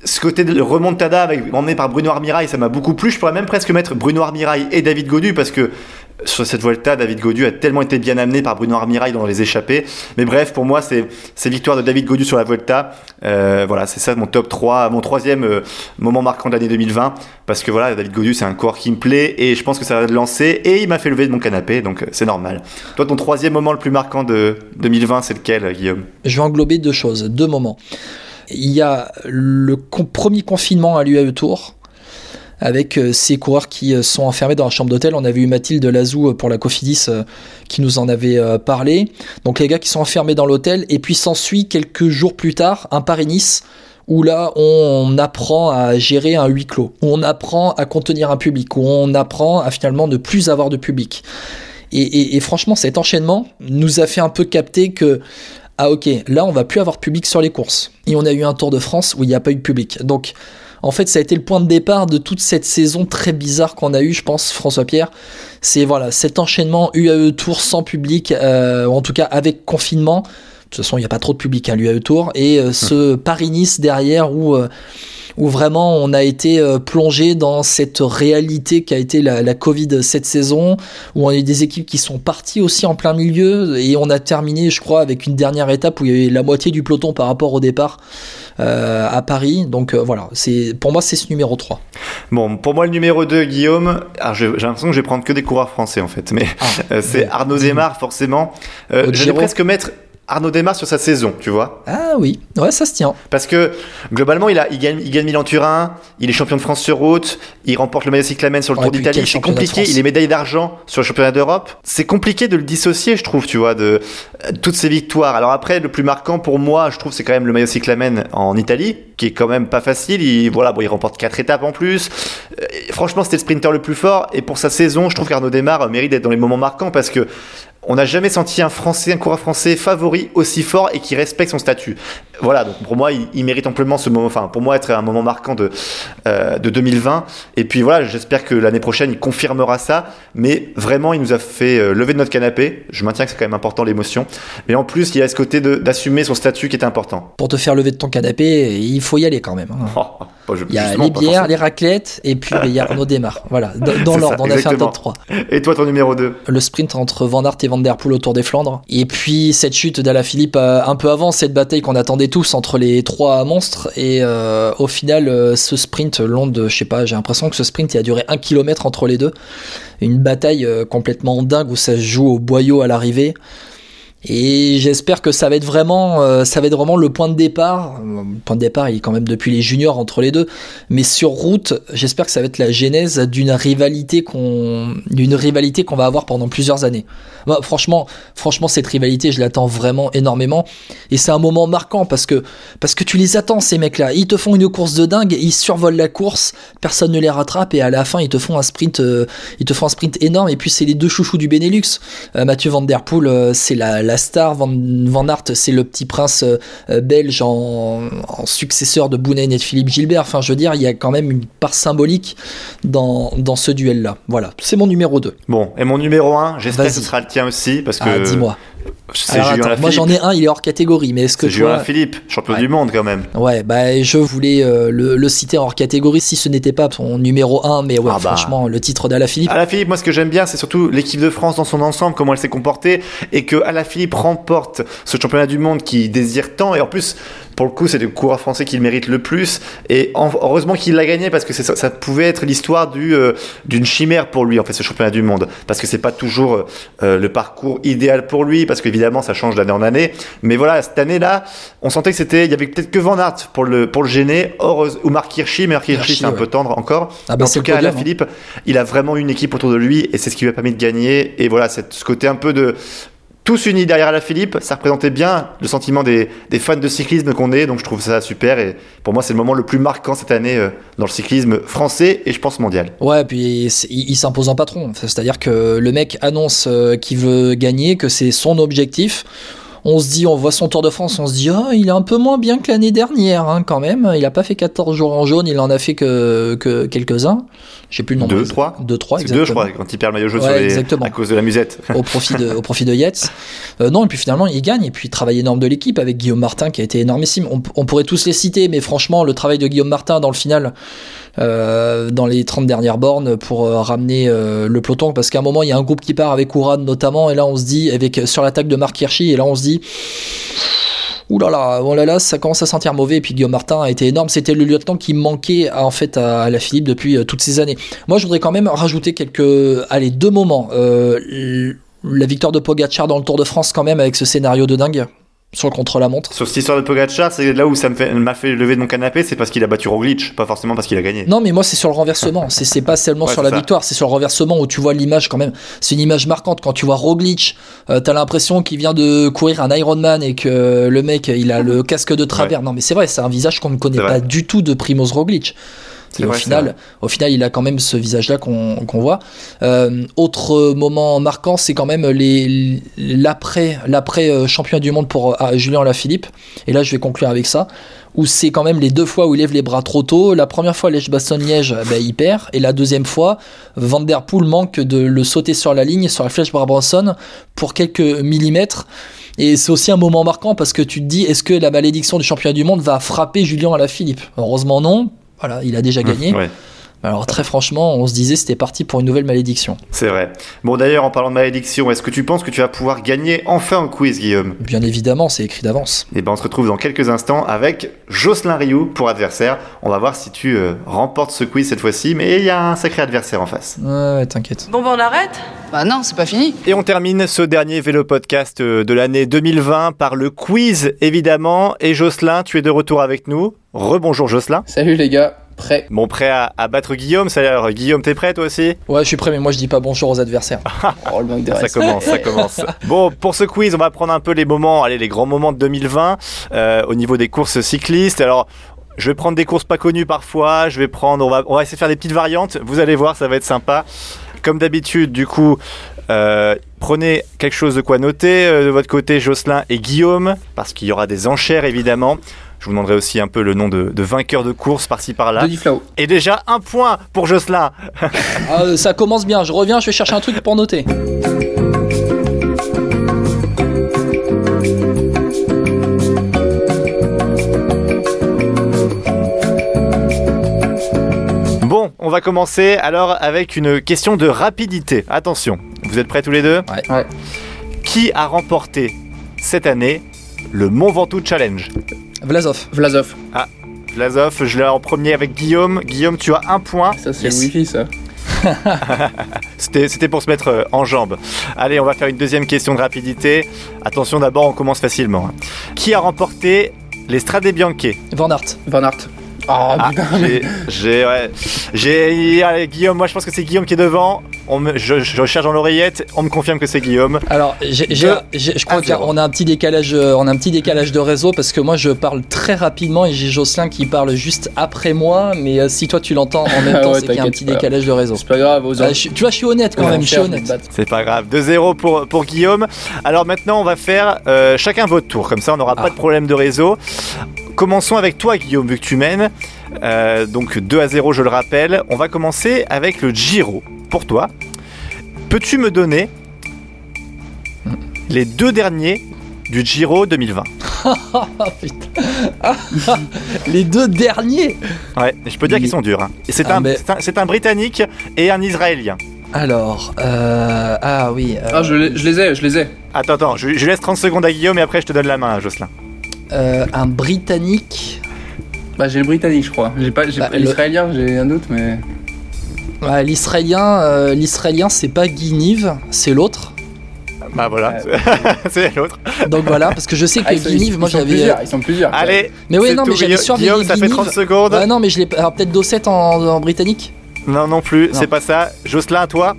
ce côté de remontada avec, emmené par Bruno Armirail, ça m'a beaucoup plu. Je pourrais même presque mettre Bruno Armirail et David Godu parce que sur cette Volta, David Godu a tellement été bien amené par Bruno Armirail dans les échappées. Mais bref, pour moi, c'est victoire de David Godu sur la Volta. Euh, voilà, c'est ça mon top 3, mon troisième euh, moment marquant de l'année 2020. Parce que voilà, David Godu, c'est un corps qui me plaît et je pense que ça va le lancer. Et il m'a fait lever de mon canapé, donc euh, c'est normal. Toi, ton troisième moment le plus marquant de 2020, c'est lequel, Guillaume? Je vais englober deux choses, deux moments. Il y a le premier confinement à l'UAE Tour avec euh, ces coureurs qui euh, sont enfermés dans la chambre d'hôtel. On avait eu Mathilde Lazou euh, pour la Cofidis qui nous en avait parlé. Donc les gars qui sont enfermés dans l'hôtel. Et puis s'ensuit quelques jours plus tard un Paris-Nice où là on apprend à gérer un huis clos, où on apprend à contenir un public, où on apprend à finalement ne plus avoir de public. Et, franchement cet enchaînement nous a fait un peu capter que ah ok là on va plus avoir de public sur les courses. Et on a eu un Tour de France où il n'y a pas eu de public. Donc en fait, ça a été le point de départ de toute cette saison très bizarre qu'on a eu, je pense, François Pierre. C'est voilà cet enchaînement UAE Tour sans public, euh, en tout cas avec confinement. De toute façon, il n'y a pas trop de public à l'UAE Tour et euh, ce Paris-Nice derrière où euh, où vraiment on a été euh, plongé dans cette réalité qui a été la, Covid cette saison, où on a eu des équipes qui sont parties aussi en plein milieu, et on a terminé, je crois, avec une dernière étape où il y avait la moitié du peloton par rapport au départ euh, à Paris. Donc euh, voilà, c'est pour moi c'est ce numéro 3. Bon, pour moi le numéro 2, Guillaume, j'ai l'impression que je vais prendre que des coureurs français en fait, mais ah, c'est Arnaud Desmar forcément. je vais presque mettre Arnaud démarre sur sa saison, tu vois. Ah oui, ouais, ça se tient. Parce que globalement, il, a, il, gagne, il gagne Milan-Turin, il est champion de France sur route, il remporte le maillot cyclamen sur le Tour d'Italie. C'est compliqué, il est médaille d'argent sur le championnat d'Europe. C'est compliqué de le dissocier, je trouve, tu vois, de euh, toutes ces victoires. Alors après, le plus marquant pour moi, je trouve, c'est quand même le maillot cyclamen en Italie, qui est quand même pas facile. Il, voilà, bon, il remporte quatre étapes en plus. Euh, franchement, c'était le sprinter le plus fort. Et pour sa saison, je trouve qu'Arnaud Démarre mérite d'être dans les moments marquants parce que on n'a jamais senti un Français, un coureur français favori aussi fort et qui respecte son statut. Voilà, donc pour moi, il, mérite amplement ce moment, enfin pour moi être un moment marquant de, euh, de 2020. Et puis voilà, j'espère que l'année prochaine, il confirmera ça. Mais vraiment, il nous a fait euh, lever de notre canapé. Je maintiens que c'est quand même important l'émotion. Mais en plus, il y a ce côté d'assumer son statut qui est important. Pour te faire lever de ton canapé, il faut y aller quand même. Hein. Oh, il y a les bières, les raclettes, et puis il y a Arnaud Démarre. Voilà, dans l'ordre, on a fait un top 3. Et toi, ton numéro 2 Le sprint entre Van Aert et Van Der autour des Flandres. Et puis cette chute d'Ala Philippe euh, un peu avant, cette bataille qu'on attendait tous entre les trois monstres. Et euh, au final, euh, ce sprint long de, je sais pas, j'ai l'impression que ce sprint a duré un kilomètre entre les deux. Une bataille complètement dingue où ça se joue au boyau à l'arrivée. Et j'espère que ça va être vraiment, euh, ça va être vraiment le point de départ. Le point de départ, il est quand même depuis les juniors entre les deux. Mais sur route, j'espère que ça va être la genèse d'une rivalité qu'on, d'une rivalité qu'on va avoir pendant plusieurs années. franchement, franchement, cette rivalité, je l'attends vraiment énormément. Et c'est un moment marquant parce que, parce que tu les attends, ces mecs-là. Ils te font une course de dingue, ils survolent la course, personne ne les rattrape et à la fin, ils te font un sprint, euh, ils te font un sprint énorme. Et puis, c'est les deux chouchous du Benelux. Euh, Mathieu Van Der Poel, c'est la star. Van, Van Aert, c'est le petit prince euh, belge en, successeur de Bounen et de Philippe Gilbert. Enfin, je veux dire, il y a quand même une part symbolique dans, dans ce duel-là. Voilà, c'est mon numéro 2. Bon, et mon numéro 1, j'espère que ce sera le tien aussi, parce que... Ah, dis-moi. Moi j'en ai un, il est hors catégorie, mais est-ce que c'est Julien Philippe, champion du monde quand même. Ouais, bah je voulais euh, le, citer hors catégorie si ce n'était pas son numéro 1, mais ouais, ah bah. franchement, le titre d'Alaphilippe. Philippe, moi ce que j'aime bien, c'est surtout l'équipe de France dans son ensemble, comment elle s'est comportée, et que Philippe remporte ce championnat du monde qui désire tant, et en plus, pour le coup, c'est le coureur français qui le mérite le plus. Et heureusement qu'il l'a gagné parce que ça, ça, pouvait être l'histoire du, euh, d'une chimère pour lui, en fait, ce championnat du monde. Parce que c'est pas toujours euh, le parcours idéal pour lui. Parce qu'évidemment, évidemment, ça change d'année en année. Mais voilà, cette année-là, on sentait que c'était, il y avait peut-être que Van Aert pour le, pour le gêner, or, ou Marc Hirschi, mais Marc Hirschi, c'est un peu tendre encore. Ah bah, en tout cas, là, podium, hein. Philippe, il a vraiment une équipe autour de lui et c'est ce qui lui a permis de gagner. Et voilà, ce côté un peu de tous unis derrière la Philippe, ça représentait bien le sentiment des, fans de cyclisme qu'on est, donc je trouve ça super. Et pour moi, c'est le moment le plus marquant cette année euh, dans le cyclisme français et je pense mondial. Ouais, puis c'est- il, s'impose en patron. C'est-à-dire que le mec annonce euh, qu'il veut gagner, que c'est son objectif. On se dit, on voit son Tour de France, on se dit, oh, il est un peu moins bien que l'année dernière, hein, quand même. Il a pas fait 14 jours en jaune, il en a fait que quelques-uns. Je sais plus le nombre. Deux, trois Deux, trois, C'est exactement. deux, je crois, quand il perd le maillot jaune Ouais, sur les- exactement. à cause de la musette. au profit de, au profit de Yates. Euh, non, et puis finalement, il gagne. Et puis, travail énorme de l'équipe avec Guillaume Martin qui a été énormissime. On, on pourrait tous les citer, mais franchement, le travail de Guillaume Martin dans le final, euh, dans les 30 dernières bornes pour euh, ramener euh, le peloton, parce qu'à un moment, il y a un groupe qui part avec Ouran notamment, et là, on se dit, avec sur l'attaque de Marc Hirschi, et là, on se dit. Là, oh là là, ça commence à sentir mauvais. Et puis Guillaume Martin a été énorme. C'était le lieutenant qui manquait à, en fait à, la Philippe depuis euh, toutes ces années. Moi, je voudrais quand même rajouter quelques, allez, deux moments. Euh, la victoire de Pogacar dans le Tour de France quand même avec ce scénario de dingue sur le contre-la-montre. Sur cette histoire de Pogacar, c'est là où ça fait- m'a fait, lever de mon canapé, c'est parce qu'il a battu Roglic, pas forcément parce qu'il a gagné. Non, mais moi, c'est sur le renversement. C'est pas seulement Ouais, sur la ça. victoire, c'est sur le renversement où tu vois l'image quand même. C'est une image marquante. Quand tu vois Roglic, euh, t'as l'impression qu'il vient de courir un Ironman et que le mec, il a le casque de travers. Non, mais c'est vrai, c'est un visage qu'on ne connaît pas du tout de Primoz Roglic. Et au vrai, final, au final, il a quand même ce visage-là qu'on voit. Euh, autre moment marquant, c'est quand même les l'après l'après euh, champion du monde pour euh, Julien Alaphilippe. Et là, je vais conclure avec ça, où c'est quand même les deux fois où il lève les bras trop tôt. La première fois, Liège-Bastogne-Liège, ben, il perd, et la deuxième fois, Van der Poel manque de le sauter sur la ligne, sur la flèche Brabanson, pour quelques millimètres. Et c'est aussi un moment marquant parce que tu te dis, est-ce que la malédiction du championnat du monde va frapper Julien Alaphilippe Heureusement non. Voilà, il a déjà gagné. Alors très franchement, on se disait c'était parti pour une nouvelle malédiction. C'est vrai. Bon, d'ailleurs, en parlant de malédiction, est-ce que tu penses que tu vas pouvoir gagner enfin un quiz, Guillaume? Bien évidemment, c'est écrit d'avance. Eh ben, on se retrouve dans quelques instants avec Jocelyn Rioux pour adversaire. On va voir si tu euh, remportes ce quiz cette fois-ci, mais il y a un sacré adversaire en face. Ouais, ouais, t'inquiète. Bon, ben on arrête? Bah non, c'est pas fini. Et on termine ce dernier vélo podcast euh, de l'année 2020 par le quiz, évidemment. Et Jocelyn, tu es de retour avec nous. Rebonjour Jocelyn. Salut les gars, prêt Bon, prêt à, à battre Guillaume. Ça Guillaume, t'es prêt toi aussi? Ouais, je suis prêt, mais moi je dis pas bonjour aux adversaires. Oh le manque de Ça commence, ça commence. Bon, pour ce quiz, on va prendre un peu les moments, allez, les grands moments de 2020 euh, au niveau des courses cyclistes. Alors, je vais prendre des courses pas connues parfois. Je vais prendre, on va, on va essayer de faire des petites variantes. Vous allez voir, ça va être sympa. Comme d'habitude, du coup, euh, prenez quelque chose de quoi noter euh, de votre côté, Jocelyn et Guillaume, parce qu'il y aura des enchères évidemment. Je vous demanderai aussi un peu le nom de, de vainqueur de course par-ci par-là. Denis. Et déjà un point pour Jocelyn. Ah, euh, ça commence bien, je reviens, je vais chercher un truc pour noter. Bon, on va commencer alors avec une question de rapidité. Attention, vous êtes prêts tous les deux? Ouais. Ouais. Qui a remporté cette année le Mont Ventoux Challenge? Vlasov. Vlasov. Vlasov, je l'ai en premier avec Guillaume. Guillaume, tu as un point. Ça c'est Yes. le wifi ça. C'était c'était pour se mettre euh, en jambe. Allez, on va faire une deuxième question de rapidité. Attention, d'abord, on commence facilement. hein. Qui a remporté les Strade Bianche? Van Aert. Van Aert. Oh Ah, putain. j'ai, j'ai, ouais. j'ai, allez, Guillaume, moi je pense que c'est Guillaume qui est devant. On me, je, je cherche dans l'oreillette, on me confirme que c'est Guillaume. Alors, je crois un, zéro. qu'on a un petit décalage, euh, on a un petit décalage de réseau parce que moi je parle très rapidement et j'ai Jocelyn qui parle juste après moi. Mais euh, si toi tu l'entends en même Ah temps, ouais, c'est qu'il y a un petit décalage de réseau. C'est pas grave, aux Ah, je suis- tu vois, je suis honnête quand même, je suis honnête. C'est pas grave. 2-0 pour, pour Guillaume. Alors maintenant, on va faire euh, chacun votre tour. Comme ça, on n'aura Ah. pas de problème de réseau. Commençons avec toi, Guillaume, vu que tu mènes. Euh, donc 2 à 0, je le rappelle. On va commencer avec le Giro. Pour toi, peux-tu me donner les deux derniers du Giro 2020 Ah, putain. Les deux derniers. Ouais, je peux dire qu'ils sont durs. hein. C'est Ah, un, mais- c'est un, un Britannique et un Israélien. Alors, euh, ah oui. euh, Ah je, les- je les ai, je les ai. Attends, attends, je, je laisse 30 secondes à Guillaume et après je te donne la main, Jocelyn. euh, un Britannique. Bah j'ai le britannique je crois. J'ai pas, Bah, le- l'israélien, j'ai un doute mais. Ouais, l'Israélien, euh, l'Israélien, c'est pas Guinive, c'est l'autre. Bah voilà, c'est l'autre. Donc voilà, parce que je sais que Ah, ils sont- Guinive, moi ils sont j'avais. plusieurs, Ils sont plusieurs. Allez, Mais oui, c'est non, tout, mais j'avais Guillaume. surveillé Guillaume, ça fait Guinive. 30 secondes. Ah non, mais je l'ai. Alors peut-être Dosset en, en britannique Non, non plus, Non. c'est pas ça. Jocelyn, toi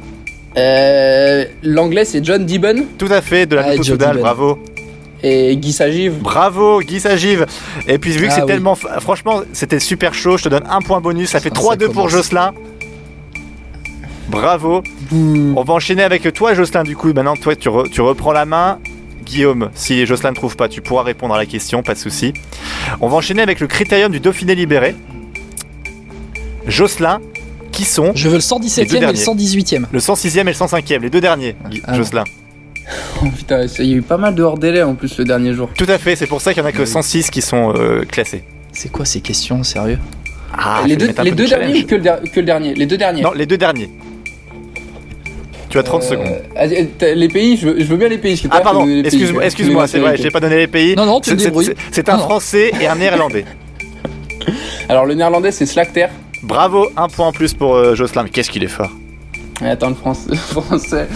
Euh, L'anglais, c'est John Dibben Tout à fait, de la Ah, Nuto Joe Soudal, Dibben. bravo. et Guy Sagive. Bravo, Guy Sagive. Et puis vu que Ah c'est oui. tellement... Franchement, c'était super chaud, je te donne un point bonus, ça fait Ah, ça 3-2 pour commence. Jocelyn. Bravo. On va enchaîner avec toi, Jocelyn, du coup. Maintenant, toi, tu, re- tu reprends la main. Guillaume, si Jocelyn ne trouve pas, tu pourras répondre à la question, pas de souci. On va enchaîner avec le critérium du Dauphiné libéré. Jocelyn, qui sont Je veux le Les 117e deux et le derniers. 118e. le 106e et le 105e, les deux derniers, Guy- Ah, Jocelyn. Oh putain, il y a eu pas mal de hors délai en plus le dernier jour. Tout à fait, c'est pour ça qu'il y en a que 106 qui sont euh, classés. C'est quoi ces questions, sérieux? Ah, les deux, les derniers ou que le, que le dernier? Les deux derniers. Non, les deux derniers. Tu as 30 Euh, secondes. ah, t'as- Les pays, je veux, je veux bien les pays. Ah pardon, excuse-moi, excuse-moi, c'est vrai, je n'ai pas donné les pays. Non, non, tu te C'est- un Non, non. français et un néerlandais. Alors le néerlandais, c'est Slacter. Bravo, un point en plus pour euh, Jocelyn. Mais qu'est-ce qu'il est fort. Attends, le français. français,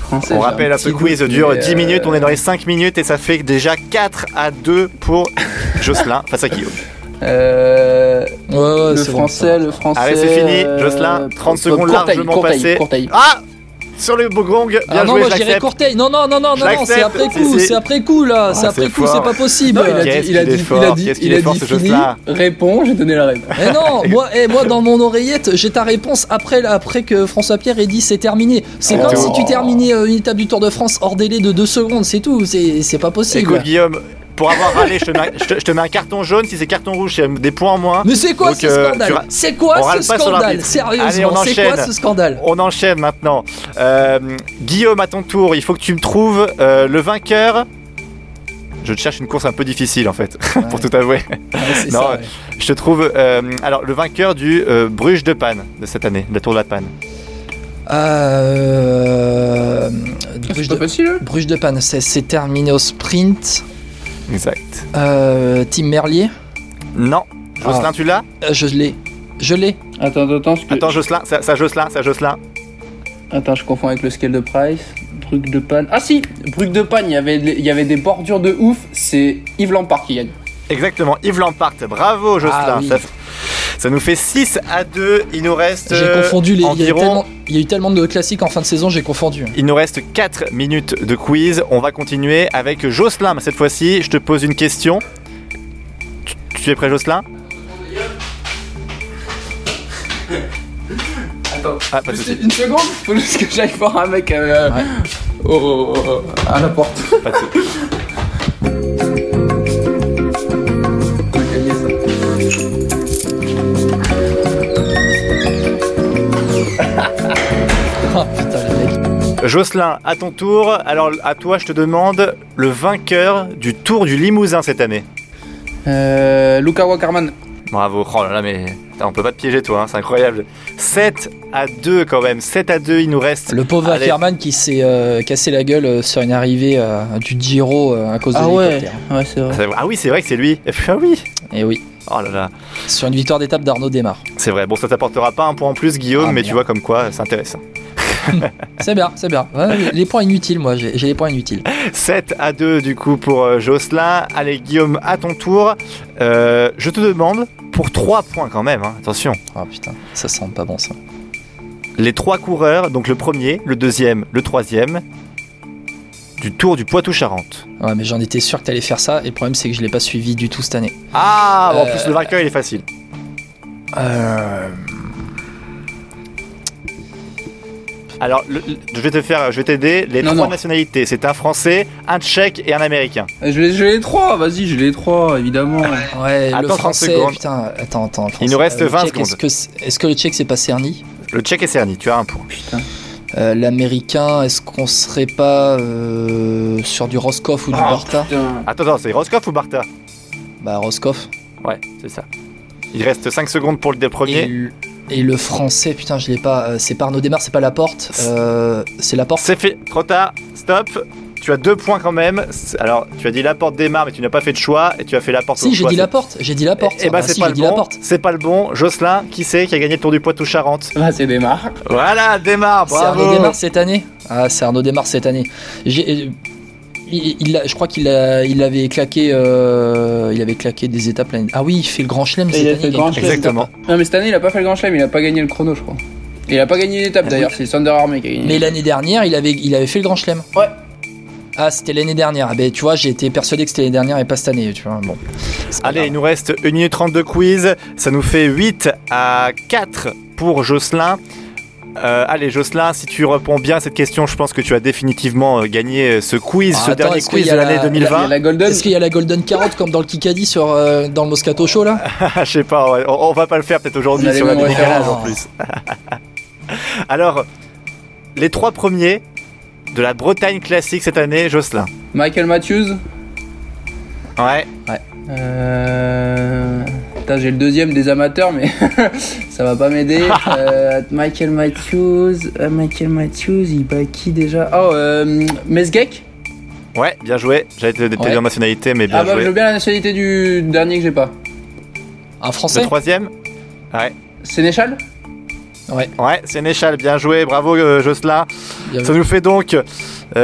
français On rappelle, un ce quiz dure mais, 10 euh, minutes, on est dans les 5 minutes et ça fait déjà 4 à 2 pour Jocelyn face à Guillaume. Euh, Ouais, ouais, le bon, français, le français. Allez, c'est fini, euh, Jocelyn, 30 Courteil, secondes largement passées. Ah Sur le beau gong, bien Ah non, joué, moi. Courteil. Non, non, non, non, non, non, c'est après coup, c'est après coup là, Ah, c'est après coup, c'est pas possible. Non, il a dit, il a dit, il a dit, il a dit fini, réponds, j'ai donné la réponse. Mais non, moi, eh, moi dans mon oreillette, j'ai ta réponse après, après que François Pierre ait dit c'est terminé. C'est Oh. comme si tu terminais euh, une étape du Tour de France hors délai de 2 secondes, c'est tout, c'est c'est pas possible. Écoute, Guillaume, pour avoir râlé, je te, mets, je te- je te mets un carton jaune. Si c'est carton rouge, c'est des points en moins. Mais c'est quoi Donc, ce euh, scandale C'est quoi on râle ce scandale Sérieusement, on c'est quoi enchaîne. ce scandale On enchaîne maintenant. Euh, Guillaume, à ton tour, il faut que tu me trouves euh, le vainqueur. Je te cherche une course un peu difficile en fait, pour tout avouer. Ouais, Non, ça, ouais. Je te trouve euh, alors le vainqueur du euh, Bruges de Panne de cette année, la Tour de la Panne. Euh, Bruges, de, Bruges de Panne, c'est terminé au sprint. Exact. Euh, Tim Merlier, Non. Jocelyn, Ah. tu l'as Euh, je l'ai. Je l'ai. Attends, attends, que- Attends, Jocelyn, ça, ça Jocelyn, ça Jocelyn. Attends, je confonds avec le scale de Price. Bruc de Panne. Ah si Bruc de Panne, il y avait, il y avait des bordures de ouf. C'est Yves Lampard qui gagne. Exactement, Yves Lampart. Bravo Jocelyn. Ah oui. ça, ça nous fait 6 à 2. Il nous reste J'ai euh, confondu les. Il y, a eu environ tellement, il y a eu tellement de classiques en fin de saison, j'ai confondu. Il nous reste 4 minutes de quiz. On va continuer avec Jocelyn. Cette fois-ci, je te pose une question. Tu, tu es prêt, Jocelyn? Attends. Ah, pas. Une seconde Faut juste que j'aille voir un mec euh, Ouais. au- au- au- à la porte. Pas de Jocelyn, à ton tour. Alors, à toi, je te demande le vainqueur du Tour du Limousin cette année. Euh, Luca Wackerman. Bravo. Oh là là, mais on peut pas te piéger, toi. hein, C'est incroyable. 7 à 2 quand même. 7 à 2, il nous reste. Le pauvre Allez. Ackerman qui s'est euh, cassé la gueule euh, sur une arrivée euh, du Giro euh, à cause de l'hélicoptère. ouais, c'est vrai. Ah oui, c'est vrai que c'est lui. Ah oui. Et oui, Oh là là. sur une victoire d'étape d'Arnaud Démarre. C'est vrai. Bon, ça t'apportera pas un point en plus, Guillaume, Ah, mais tu vois comme quoi, c'est intéressant. C'est bien, c'est bien. Ouais, les points inutiles, moi, j'ai les points inutiles. 7 à 2 du coup pour euh, Jocelyn. Allez Guillaume, à ton tour. Euh, je te demande, pour 3 points quand même, hein, attention, Oh putain, ça sent pas bon ça. les trois coureurs, donc le premier, le deuxième, le troisième, du Tour du Poitou-Charentes. Ouais, mais j'en étais sûr que t'allais faire ça, et le problème c'est que je l'ai pas suivi du tout cette année. Ah, bon, en Euh, plus le vainqueur il est facile. Euh... Alors, le- le- je vais te faire, je vais t'aider. Les Non, trois non. nationalités, c'est un Français, un Tchèque et un Américain. Je l'ai les trois, vas-y, je l'ai les trois, évidemment. Ouais, le Attends 30 français, putain, attends, attends. Il nous reste le 20 tchèque, Est-ce secondes. que, est-ce que le tchèque c'est pas Cerny? Le Tchèque et Cerny, tu as un point. Putain. Euh, L'américain, est-ce qu'on serait pas euh, sur du Roscoff ou du Ah, Barta putain. Attends, attends, c'est Roscoff ou Barta Bah, Roscoff. Ouais, c'est ça. Il reste 5 secondes pour le premier. Et le français, putain, je l'ai pas. euh, c'est pas Arnaud Démarre, c'est pas la porte. Euh, c'est la porte. C'est fait, trop tard, stop. tu as deux points quand même. C'est- Alors, tu as dit la porte démarre, mais tu n'as pas fait de choix et tu as fait la porte. Si, j'ai dit c'est- la porte. J'ai dit la porte. Eh ben, Ah, c'est si, pas j'ai le dit la bon. porte. C'est pas le bon. Jocelyn, qui c'est qui a gagné le Tour du Poitou-Charentes Bah, c'est des marques. Voilà, démarre, C'est Arnaud bravo. Desmar cette année Ah, c'est Arnaud Desmar cette année. J'ai- il, il a- je crois qu'il a, il avait claqué, euh, il avait claqué des étapes l'année. Ah oui, il fait le Grand Chelem Et cette il année. fait le Grand. Exactement. Non, mais cette année, il a pas fait le grand chelem, il a pas gagné le chrono, je crois. Il a pas gagné une étape d'ailleurs, c'est Sander Armé qui a gagné. Mais l'année dernière, il avait, il avait fait le Grand Chelem. Ouais. Ah, c'était l'année dernière. Ah, ben, tu vois, j'ai été persuadé que c'était l'année dernière et pas cette année. Tu vois, bon. Allez, grave. il nous reste 1 minute 30 de quiz. Ça nous fait 8 à 4 pour Jocelyn. Euh, allez, Jocelyn, si tu réponds bien à cette question, je pense que tu as définitivement euh, gagné euh, ce quiz, Ah, ce attends, dernier quiz de l'année la- Il y a 2020. la Golden. Est-ce qu'il y a la Golden Carotte comme dans le Kikadi sur, euh, dans le Moscato Show là? Je sais pas, ouais, on, on va pas le faire peut-être aujourd'hui sur la références. en plus. Alors, les trois premiers de la Bretagne classique cette année, Jocelyn. Michael Matthews? Ouais. Euh... Putain, j'ai le deuxième des amateurs, mais ça va pas m'aider. Euh, Michael Matthews. euh, Michael Matthews, il bat qui déjà? Oh, euh, Mesgek? Ouais, bien joué. J'allais te te Ouais. dire nationalité, mais bien Ah bah, je joué. veux bien la nationalité du dernier que j'ai pas. Un Le Français troisième? Ouais. Sénéchal? Ouais. Ouais, Sénéchal, bien joué. Bravo, euh, Jocelyn. Bien Ça nous fait donc. euh,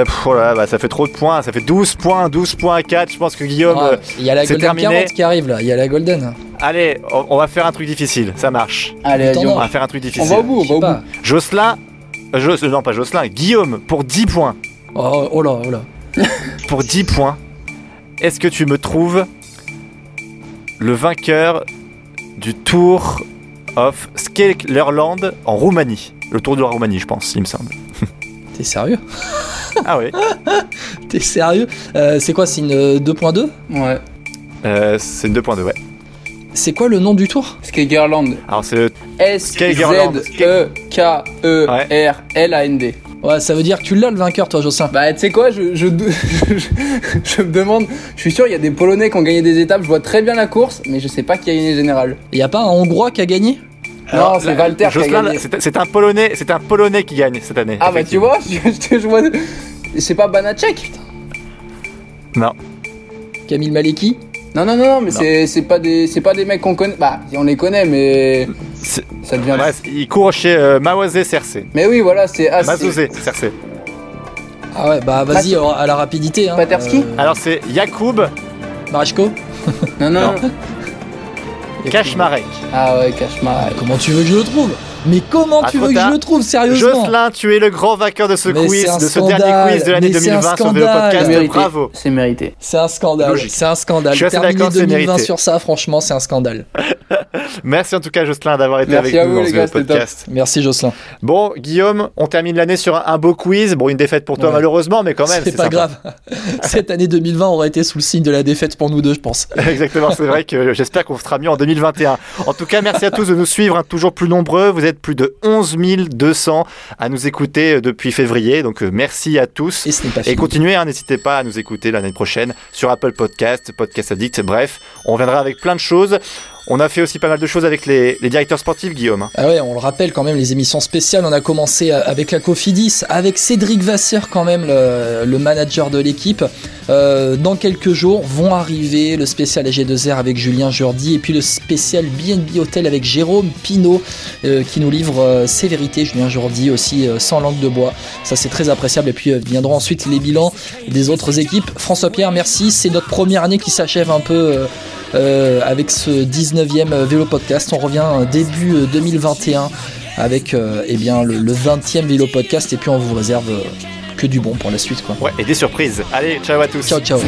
pff, oh là bah, ça fait trop de points. Ça fait 12 points, 12 points à 4. Je pense que Guillaume. Ah, euh, Il y a la Golden terminé. Carotte qui arrive là. Il y a la Golden. allez, on, on va faire un truc difficile. Ça marche. Allez. On va faire un truc On difficile. va au bout, on va au bout. Jocelyn. euh, non, pas Jocelyn. Guillaume, pour 10 points. Oh, oh là, oh là. Pour 10 points, est-ce que tu me trouves le vainqueur du Tour of Skellerland en Roumanie Le Tour de la Roumanie, je pense, il me semble. T'es sérieux? Ah oui. T'es sérieux? Euh, C'est quoi C'est une euh, 2.2 Ouais. Euh, c'est une 2.2, ouais. C'est quoi le nom du tour? Skegerland. Alors, c'est le S-Z-E-K-E-R-L-A-N-D. Ouais, ça veut dire que tu l'as le vainqueur, toi, Jocelyn. Bah, tu sais quoi, je, je, je, me demande, je suis sûr, il y a des Polonais qui ont gagné des étapes, je vois très bien la course, mais je sais pas qui a gagné général. Y a pas un Hongrois qui a gagné? Non, c'est Walter qui a Jocelyn, gagné. c'est c'est un Polonais, c'est un Polonais qui gagne cette année. Ah, bah, tu vois, je, je, je vois. C'est pas Banachek Non. Camille Maleki? Non, non, non, non, mais c'est pas, des- c'est pas des mecs qu'on connaît. Bah, on les connaît, mais. C'est- Ça devient. Ouais, il court chez euh, Mawazé Cercé. Mais oui, voilà, c'est. Ah, Mazozé Cercé. Ah ouais, bah vas-y, Pat- à la rapidité. Hein. Paterski Euh, Alors, c'est Yacoub Marechko Non, non. Non. Kaczmarek. Ah ouais, Cachemar. Comment tu veux que je le trouve? Mais comment Ah, tu veux que je le trouve, sérieusement Jocelyn, tu es le grand vainqueur de ce Mais quiz, de ce scandale. dernier quiz de l'année Mais c'est un 2020 sur scandale. Podcast. mérité. Bravo. C'est mérité. C'est un scandale. C'est un scandale. Je suis assez Terminer d'accord, c'est 2020 mérité. sur ça, franchement, c'est un scandale. Merci en tout cas, Jocelyn, d'avoir été Merci avec à nous vous, dans les ce gars, podcast. Merci, Jocelyn. Bon, Guillaume, on termine l'année sur un, un beau quiz. Bon, une défaite pour toi Ouais. malheureusement, mais quand même. C'est pas sympa. grave. Cette année 2020 aurait été sous le signe de la défaite pour nous deux, je pense. Exactement, c'est vrai que j'espère qu'on sera mieux en 2021. En tout cas, merci à tous de nous suivre, hein, toujours plus nombreux. Vous êtes plus de 11 200 à nous écouter euh, depuis février, donc euh, merci à tous. Et ce Et continuez, hein, n'hésitez pas à nous écouter l'année prochaine sur Apple Podcast, Podcast Addict, bref, on reviendra avec plein de choses. On a fait aussi pas mal de choses avec les, directeurs sportifs, Guillaume. hein. Ah ouais, on le rappelle quand même, les émissions spéciales, on a commencé avec la Cofidis, avec Cédric Vasseur quand même, le, manager de l'équipe. Euh, dans quelques jours vont arriver le spécial AG2R avec Julien Jordi et puis le spécial BNB Hotel avec Jérôme Pinault euh, qui nous livre euh, ses vérités. Julien Jordi aussi sans langue de bois. Ça c'est très appréciable et puis viendront ensuite les bilans des autres équipes. François Pierre, merci. C'est notre première année qui s'achève un peu. avec ce 19e vélo podcast. On revient euh, début euh, 2021 avec euh, eh bien, le, le 20e vélo podcast et puis on vous réserve euh, que du bon pour la suite. Quoi. Ouais, et des surprises. Allez, ciao à tous. Ciao, ciao.